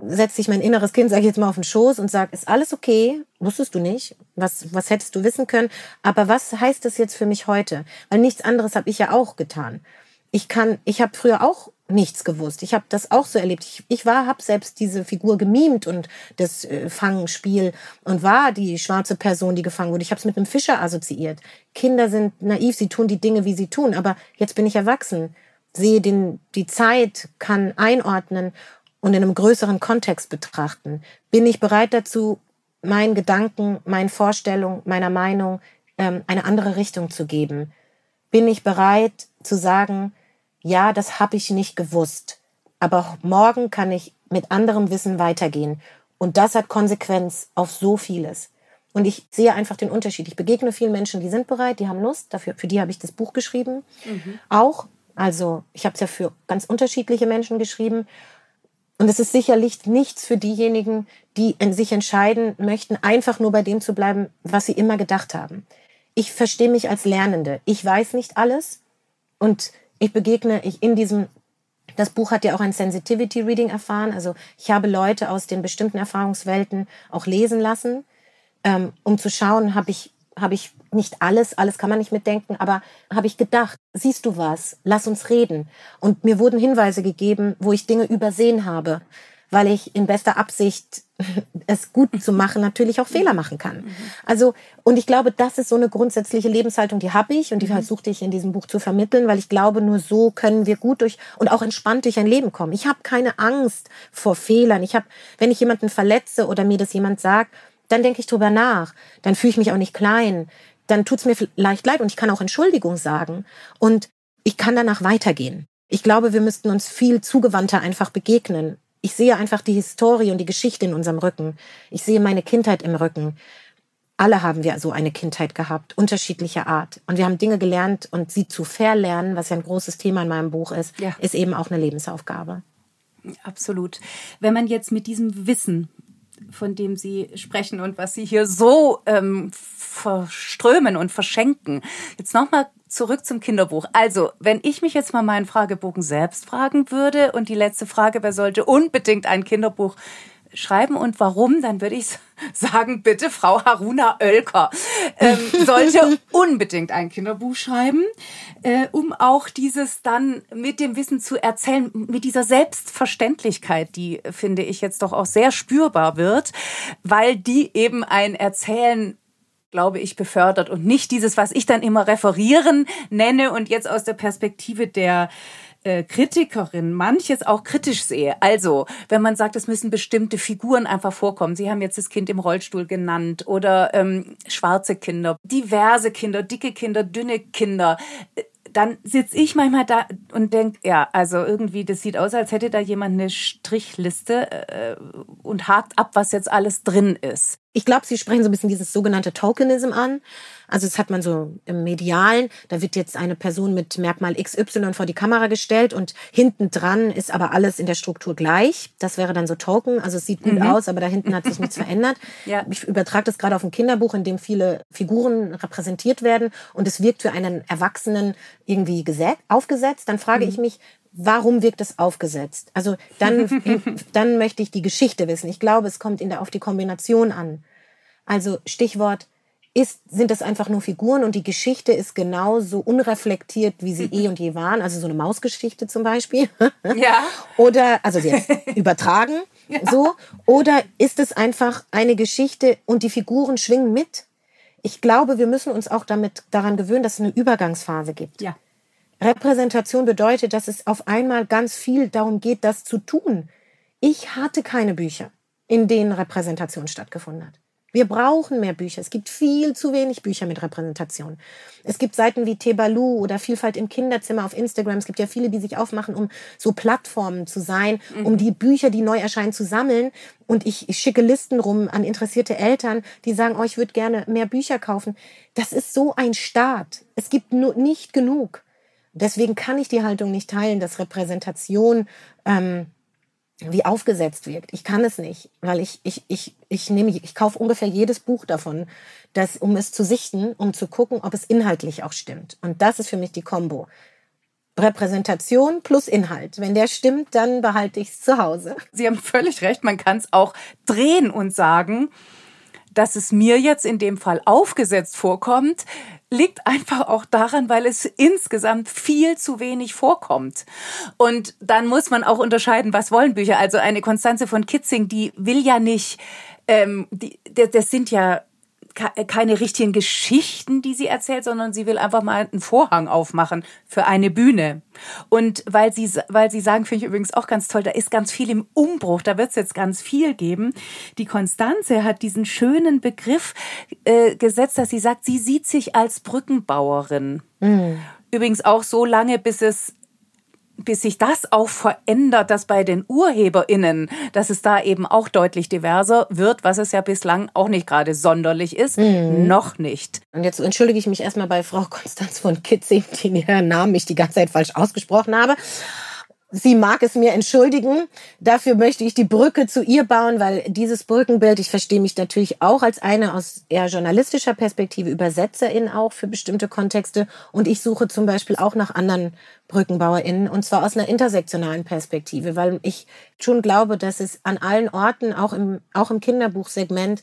setzt sich mein inneres Kind, sage ich jetzt mal, auf den Schoß und sagt, ist alles okay? Wusstest du nicht? Was, was hättest du wissen können? Aber was heißt das jetzt für mich heute? Weil nichts anderes habe ich ja auch getan ich kann, ich habe früher auch nichts gewusst. Ich habe das auch so erlebt. Ich, ich war, habe selbst diese Figur gemimt und das äh, Fangspiel und war die schwarze Person, die gefangen wurde. Ich habe es mit einem Fischer assoziiert. Kinder sind naiv, sie tun die Dinge, wie sie tun. Aber jetzt bin ich erwachsen, sehe den, die Zeit, kann einordnen und in einem größeren Kontext betrachten. Bin ich bereit dazu, meinen Gedanken, meinen Vorstellungen, meiner Meinung ähm, eine andere Richtung zu geben? Bin ich bereit zu sagen, ja, das habe ich nicht gewusst, aber morgen kann ich mit anderem Wissen weitergehen. Und das hat Konsequenz auf so vieles. Und ich sehe einfach den Unterschied. Ich begegne vielen Menschen, die sind bereit, die haben Lust. Dafür, für die habe ich das Buch geschrieben. Mhm. Auch. Also ich habe es ja für ganz unterschiedliche Menschen geschrieben. Und es ist sicherlich nichts für diejenigen, die sich entscheiden möchten, einfach nur bei dem zu bleiben, was sie immer gedacht haben. Ich verstehe mich als Lernende. Ich weiß nicht alles. Und ich begegne ich in diesem das Buch hat ja auch ein Sensitivity Reading erfahren. Also ich habe Leute aus den bestimmten Erfahrungswelten auch lesen lassen, ähm, um zu schauen, habe ich, habe ich nicht alles, alles kann man nicht mitdenken, aber habe ich gedacht, siehst du was, lass uns reden. Und mir wurden Hinweise gegeben, wo ich Dinge übersehen habe weil ich in bester Absicht es gut zu machen natürlich auch Fehler machen kann. Also und ich glaube, das ist so eine grundsätzliche Lebenshaltung, die habe ich und die mhm. versuchte ich in diesem Buch zu vermitteln, weil ich glaube, nur so können wir gut durch und auch entspannt durch ein Leben kommen. Ich habe keine Angst vor Fehlern. Ich habe, wenn ich jemanden verletze oder mir das jemand sagt, dann denke ich drüber nach. Dann fühle ich mich auch nicht klein. Dann tut's mir vielleicht leid und ich kann auch Entschuldigung sagen und ich kann danach weitergehen. Ich glaube, wir müssten uns viel zugewandter einfach begegnen ich sehe einfach die Historie und die Geschichte in unserem Rücken. Ich sehe meine Kindheit im Rücken. Alle haben wir so eine Kindheit gehabt, unterschiedlicher Art. Und wir haben Dinge gelernt und sie zu verlernen, was ja ein großes Thema in meinem Buch ist, ja. ist eben auch eine Lebensaufgabe. Absolut. Wenn man jetzt mit diesem Wissen, von dem Sie sprechen und was Sie hier so ähm, verströmen und verschenken, jetzt nochmal zurück zum Kinderbuch. Also, wenn ich mich jetzt mal meinen Fragebogen selbst fragen würde und die letzte Frage, wer sollte unbedingt ein Kinderbuch schreiben und warum, dann würde ich sagen, bitte Frau Haruna Oelker ähm, sollte unbedingt ein Kinderbuch schreiben, äh, um auch dieses dann mit dem Wissen zu erzählen, mit dieser Selbstverständlichkeit, die finde ich jetzt doch auch sehr spürbar wird, weil die eben ein Erzählen glaube ich, befördert und nicht dieses, was ich dann immer referieren nenne und jetzt aus der Perspektive der äh, Kritikerin manches auch kritisch sehe. Also, wenn man sagt, es müssen bestimmte Figuren einfach vorkommen. Sie haben jetzt das Kind im Rollstuhl genannt oder ähm, schwarze Kinder, diverse Kinder, dicke Kinder, dünne Kinder dann sitze ich manchmal da und denke, ja, also irgendwie, das sieht aus, als hätte da jemand eine Strichliste äh, und hakt ab, was jetzt alles drin ist. Ich glaube, Sie sprechen so ein bisschen dieses sogenannte Tokenism an. Also das hat man so im Medialen, da wird jetzt eine Person mit Merkmal XY vor die Kamera gestellt und hinten dran ist aber alles in der Struktur gleich. Das wäre dann so Token. Also es sieht gut mhm. aus, aber da hinten hat sich nichts verändert. Ja. Ich übertrage das gerade auf ein Kinderbuch, in dem viele Figuren repräsentiert werden und es wirkt für einen Erwachsenen irgendwie aufgesetzt. Dann frage mhm. ich mich, warum wirkt es aufgesetzt? Also dann, dann möchte ich die Geschichte wissen. Ich glaube, es kommt in der, auf die Kombination an. Also Stichwort ist, sind das einfach nur Figuren und die Geschichte ist genauso unreflektiert, wie sie eh und je waren. Also so eine Mausgeschichte zum Beispiel. Ja. Oder, also jetzt übertragen, ja. so. Oder ist es einfach eine Geschichte und die Figuren schwingen mit? Ich glaube, wir müssen uns auch damit daran gewöhnen, dass es eine Übergangsphase gibt. Ja. Repräsentation bedeutet, dass es auf einmal ganz viel darum geht, das zu tun. Ich hatte keine Bücher, in denen Repräsentation stattgefunden hat. Wir brauchen mehr Bücher. Es gibt viel zu wenig Bücher mit Repräsentation. Es gibt Seiten wie Tebalu oder Vielfalt im Kinderzimmer auf Instagram. Es gibt ja viele, die sich aufmachen, um so Plattformen zu sein, mhm. um die Bücher, die neu erscheinen, zu sammeln. Und ich, ich schicke Listen rum an interessierte Eltern, die sagen, oh, ich würde gerne mehr Bücher kaufen. Das ist so ein Start. Es gibt nur nicht genug. Deswegen kann ich die Haltung nicht teilen, dass Repräsentation ähm, wie aufgesetzt wirkt. Ich kann es nicht, weil ich, ich, ich, ich nehme, ich kaufe ungefähr jedes Buch davon, das, um es zu sichten, um zu gucken, ob es inhaltlich auch stimmt. Und das ist für mich die Kombo. Repräsentation plus Inhalt. Wenn der stimmt, dann behalte ich es zu Hause. Sie haben völlig recht. Man kann es auch drehen und sagen, dass es mir jetzt in dem Fall aufgesetzt vorkommt, liegt einfach auch daran, weil es insgesamt viel zu wenig vorkommt. Und dann muss man auch unterscheiden, was wollen Bücher. Also eine Konstanze von Kitzing, die will ja nicht, ähm, die, das sind ja keine richtigen Geschichten, die sie erzählt, sondern sie will einfach mal einen Vorhang aufmachen für eine Bühne. Und weil sie, weil sie sagen, finde ich übrigens auch ganz toll, da ist ganz viel im Umbruch, da wird es jetzt ganz viel geben. Die Konstanze hat diesen schönen Begriff äh, gesetzt, dass sie sagt, sie sieht sich als Brückenbauerin. Mhm. Übrigens auch so lange, bis es bis sich das auch verändert, dass bei den UrheberInnen, dass es da eben auch deutlich diverser wird, was es ja bislang auch nicht gerade sonderlich ist. Mhm. Noch nicht. Und jetzt entschuldige ich mich erstmal bei Frau Konstanz von Kitzing, die ihren Namen ich die ganze Zeit falsch ausgesprochen habe. Sie mag es mir entschuldigen. Dafür möchte ich die Brücke zu ihr bauen, weil dieses Brückenbild, ich verstehe mich natürlich auch als eine aus eher journalistischer Perspektive, Übersetzerin auch für bestimmte Kontexte. Und ich suche zum Beispiel auch nach anderen BrückenbauerInnen und zwar aus einer intersektionalen Perspektive, weil ich schon glaube, dass es an allen Orten, auch im, auch im Kinderbuchsegment,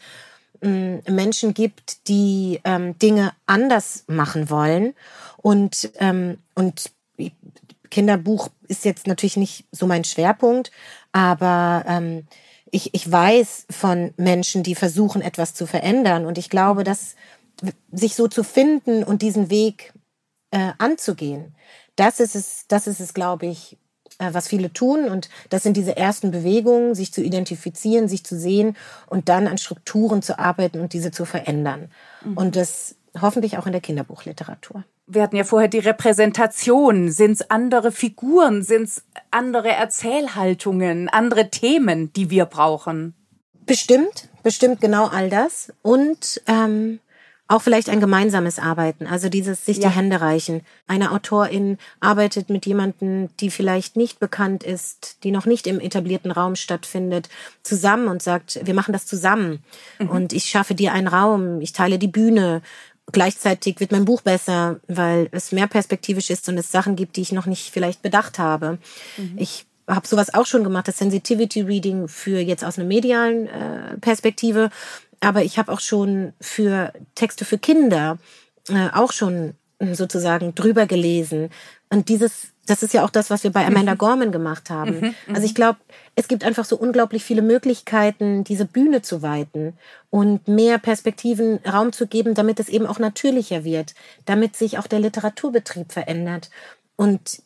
ähm, Menschen gibt, die ähm, Dinge anders machen wollen und, ähm, und Kinderbuch ist jetzt natürlich nicht so mein Schwerpunkt, aber ähm, ich, ich weiß von Menschen, die versuchen, etwas zu verändern. Und ich glaube, dass sich so zu finden und diesen Weg äh, anzugehen, das ist es, das ist es, glaube ich, äh, was viele tun. Und das sind diese ersten Bewegungen, sich zu identifizieren, sich zu sehen und dann an Strukturen zu arbeiten und diese zu verändern. Mhm. Und das hoffentlich auch in der Kinderbuchliteratur wir hatten ja vorher die Repräsentation. Sind es andere Figuren? Sind es andere Erzählhaltungen, andere Themen, die wir brauchen? Bestimmt, bestimmt genau all das. Und ähm, auch vielleicht ein gemeinsames Arbeiten, also dieses sich ja. die Hände reichen. Eine Autorin arbeitet mit jemandem, die vielleicht nicht bekannt ist, die noch nicht im etablierten Raum stattfindet, zusammen und sagt, wir machen das zusammen. Mhm. Und ich schaffe dir einen Raum, ich teile die Bühne, Gleichzeitig wird mein Buch besser, weil es mehr perspektivisch ist und es Sachen gibt, die ich noch nicht vielleicht bedacht habe. Mhm. Ich habe sowas auch schon gemacht, das Sensitivity Reading für jetzt aus einer medialen äh, Perspektive. Aber ich habe auch schon für Texte für Kinder äh, auch schon sozusagen drüber gelesen. Und dieses das ist ja auch das, was wir bei Amanda mhm. Gorman gemacht haben. Mhm, mhm. Also ich glaube, es gibt einfach so unglaublich viele Möglichkeiten, diese Bühne zu weiten und mehr Perspektiven Raum zu geben, damit es eben auch natürlicher wird, damit sich auch der Literaturbetrieb verändert. Und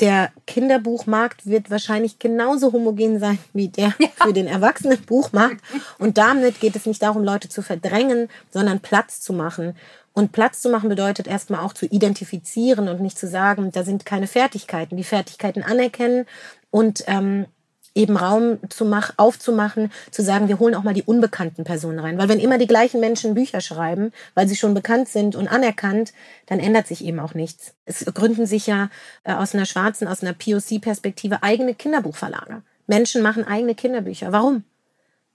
der Kinderbuchmarkt wird wahrscheinlich genauso homogen sein wie der ja. für den Erwachsenenbuchmarkt. Und damit geht es nicht darum, Leute zu verdrängen, sondern Platz zu machen. Und Platz zu machen bedeutet erstmal auch zu identifizieren und nicht zu sagen, da sind keine Fertigkeiten. Die Fertigkeiten anerkennen und ähm, eben Raum zu mach, aufzumachen, zu sagen, wir holen auch mal die unbekannten Personen rein. Weil wenn immer die gleichen Menschen Bücher schreiben, weil sie schon bekannt sind und anerkannt, dann ändert sich eben auch nichts. Es gründen sich ja äh, aus einer schwarzen, aus einer POC-Perspektive eigene Kinderbuchverlage. Menschen machen eigene Kinderbücher. Warum?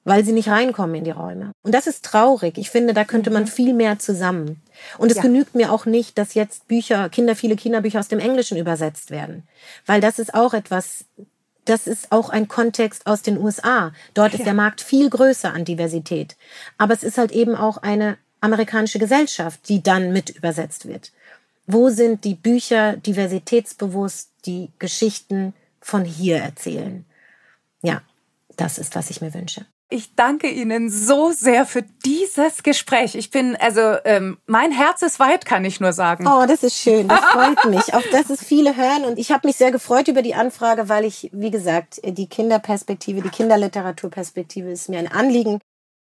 Weil sie nicht reinkommen in die Räume. Und das ist traurig. Ich finde, da könnte man mhm. viel mehr zusammen. Und es ja. genügt mir auch nicht, dass jetzt Bücher, Kinder, viele Kinderbücher aus dem Englischen übersetzt werden. Weil das ist auch etwas, das ist auch ein Kontext aus den USA. Dort ja. ist der Markt viel größer an Diversität. Aber es ist halt eben auch eine amerikanische Gesellschaft, die dann mit übersetzt wird? Wo sind die Bücher diversitätsbewusst, die Geschichten von hier erzählen? Ja, das ist, was ich mir wünsche. Ich danke Ihnen so sehr für dieses Gespräch. Ich bin, also ähm, mein Herz ist weit, kann ich nur sagen. Oh, das ist schön. Das freut mich. Auch dass es viele hören. Und ich habe mich sehr gefreut über die Anfrage, weil ich, wie gesagt, die Kinderperspektive, die Kinderliteraturperspektive ist mir ein Anliegen.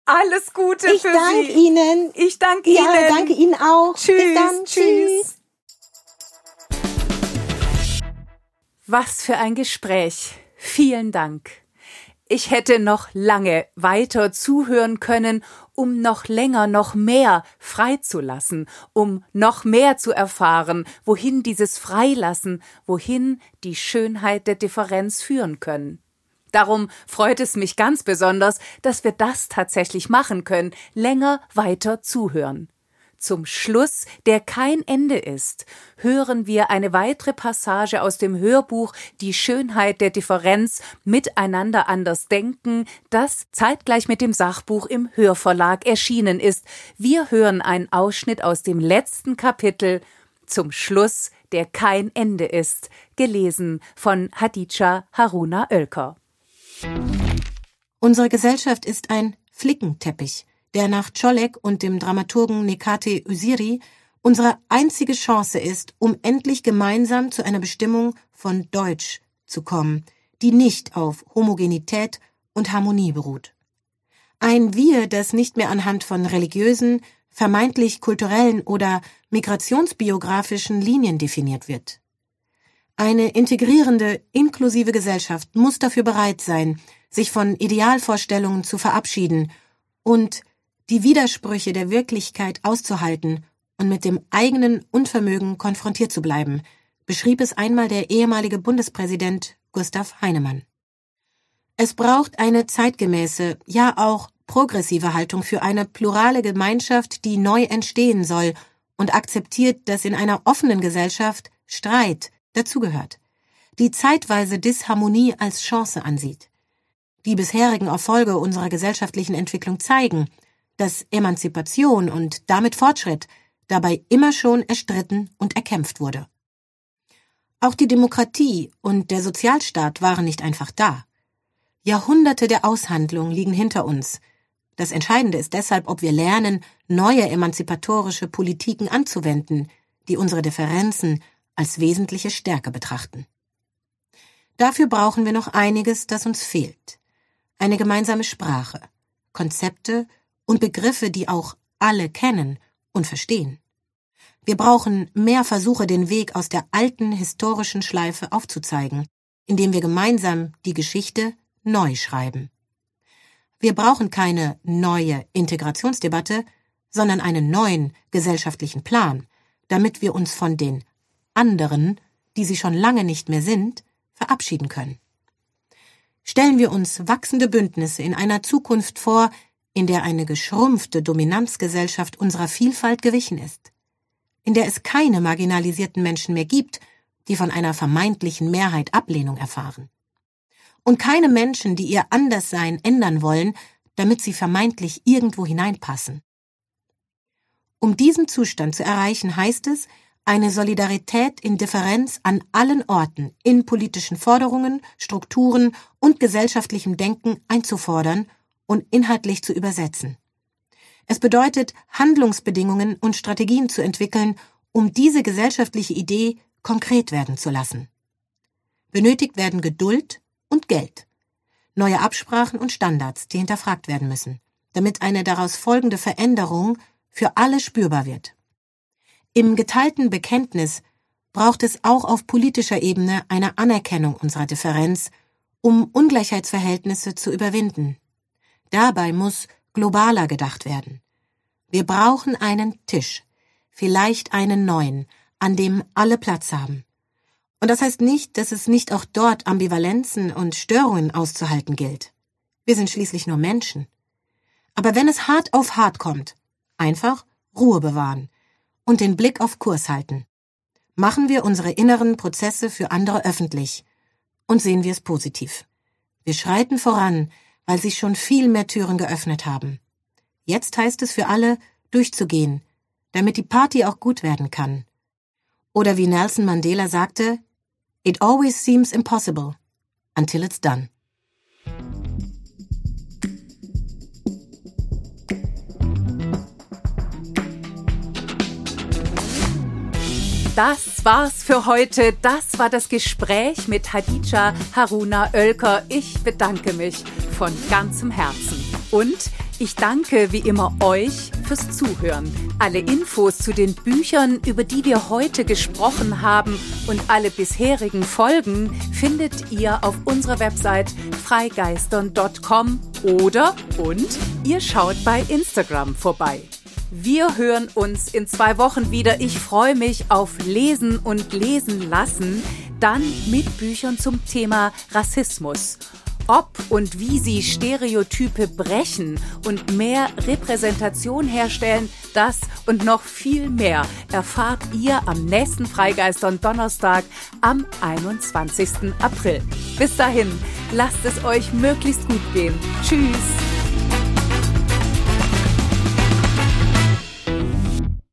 Alles Gute ich für Sie. Ich danke Ihnen. Ich danke Ihnen. Ja, danke Ihnen auch. Tschüss. Tschüss. Was für ein Gespräch. Vielen Dank. Ich hätte noch lange weiter zuhören können, um noch länger, noch mehr freizulassen, um noch mehr zu erfahren, wohin dieses Freilassen, wohin die Schönheit der Differenz führen können. Darum freut es mich ganz besonders, dass wir das tatsächlich machen können, länger weiter zuhören. Zum Schluss, der kein Ende ist, hören wir eine weitere Passage aus dem Hörbuch Die Schönheit der Differenz Miteinander anders denken, das zeitgleich mit dem Sachbuch im Hörverlag erschienen ist. Wir hören einen Ausschnitt aus dem letzten Kapitel Zum Schluss, der kein Ende ist, gelesen von Hadija Haruna Oelker. Unsere Gesellschaft ist ein Flickenteppich der nach Czolek und dem Dramaturgen Nekate Usiri unsere einzige Chance ist, um endlich gemeinsam zu einer Bestimmung von Deutsch zu kommen, die nicht auf Homogenität und Harmonie beruht. Ein Wir, das nicht mehr anhand von religiösen, vermeintlich kulturellen oder migrationsbiografischen Linien definiert wird. Eine integrierende, inklusive Gesellschaft muss dafür bereit sein, sich von Idealvorstellungen zu verabschieden und die Widersprüche der Wirklichkeit auszuhalten und mit dem eigenen Unvermögen konfrontiert zu bleiben, beschrieb es einmal der ehemalige Bundespräsident Gustav Heinemann. Es braucht eine zeitgemäße, ja auch progressive Haltung für eine plurale Gemeinschaft, die neu entstehen soll und akzeptiert, dass in einer offenen Gesellschaft Streit dazugehört, die zeitweise Disharmonie als Chance ansieht. Die bisherigen Erfolge unserer gesellschaftlichen Entwicklung zeigen, dass Emanzipation und damit Fortschritt dabei immer schon erstritten und erkämpft wurde. Auch die Demokratie und der Sozialstaat waren nicht einfach da. Jahrhunderte der Aushandlung liegen hinter uns. Das Entscheidende ist deshalb, ob wir lernen, neue emanzipatorische Politiken anzuwenden, die unsere Differenzen als wesentliche Stärke betrachten. Dafür brauchen wir noch einiges, das uns fehlt. Eine gemeinsame Sprache, Konzepte und Begriffe, die auch alle kennen und verstehen. Wir brauchen mehr Versuche, den Weg aus der alten historischen Schleife aufzuzeigen, indem wir gemeinsam die Geschichte neu schreiben. Wir brauchen keine neue Integrationsdebatte, sondern einen neuen gesellschaftlichen Plan, damit wir uns von den anderen, die sie schon lange nicht mehr sind, verabschieden können. Stellen wir uns wachsende Bündnisse in einer Zukunft vor, in der eine geschrumpfte Dominanzgesellschaft unserer Vielfalt gewichen ist, in der es keine marginalisierten Menschen mehr gibt, die von einer vermeintlichen Mehrheit Ablehnung erfahren, und keine Menschen, die ihr Anderssein ändern wollen, damit sie vermeintlich irgendwo hineinpassen. Um diesen Zustand zu erreichen, heißt es, eine Solidarität in Differenz an allen Orten in politischen Forderungen, Strukturen und gesellschaftlichem Denken einzufordern und inhaltlich zu übersetzen. Es bedeutet, Handlungsbedingungen und Strategien zu entwickeln, um diese gesellschaftliche Idee konkret werden zu lassen. Benötigt werden Geduld und Geld, neue Absprachen und Standards, die hinterfragt werden müssen, damit eine daraus folgende Veränderung für alle spürbar wird. Im geteilten Bekenntnis braucht es auch auf politischer Ebene eine Anerkennung unserer Differenz, um Ungleichheitsverhältnisse zu überwinden. Dabei muss globaler gedacht werden. Wir brauchen einen Tisch, vielleicht einen neuen, an dem alle Platz haben. Und das heißt nicht, dass es nicht auch dort Ambivalenzen und Störungen auszuhalten gilt. Wir sind schließlich nur Menschen. Aber wenn es hart auf hart kommt, einfach Ruhe bewahren und den Blick auf Kurs halten. Machen wir unsere inneren Prozesse für andere öffentlich und sehen wir es positiv. Wir schreiten voran, weil sich schon viel mehr Türen geöffnet haben. Jetzt heißt es für alle, durchzugehen, damit die Party auch gut werden kann. Oder wie Nelson Mandela sagte, It always seems impossible until it's done. Das war's für heute. Das war das Gespräch mit Hadija Haruna Oelker. Ich bedanke mich von ganzem Herzen. Und ich danke wie immer euch fürs Zuhören. Alle Infos zu den Büchern, über die wir heute gesprochen haben und alle bisherigen Folgen findet ihr auf unserer Website freigeistern.com oder und ihr schaut bei Instagram vorbei. Wir hören uns in zwei Wochen wieder. Ich freue mich auf Lesen und Lesen lassen, dann mit Büchern zum Thema Rassismus. Ob und wie sie Stereotype brechen und mehr Repräsentation herstellen, das und noch viel mehr erfahrt ihr am nächsten Freigeistern Donnerstag am 21. April. Bis dahin, lasst es euch möglichst gut gehen. Tschüss.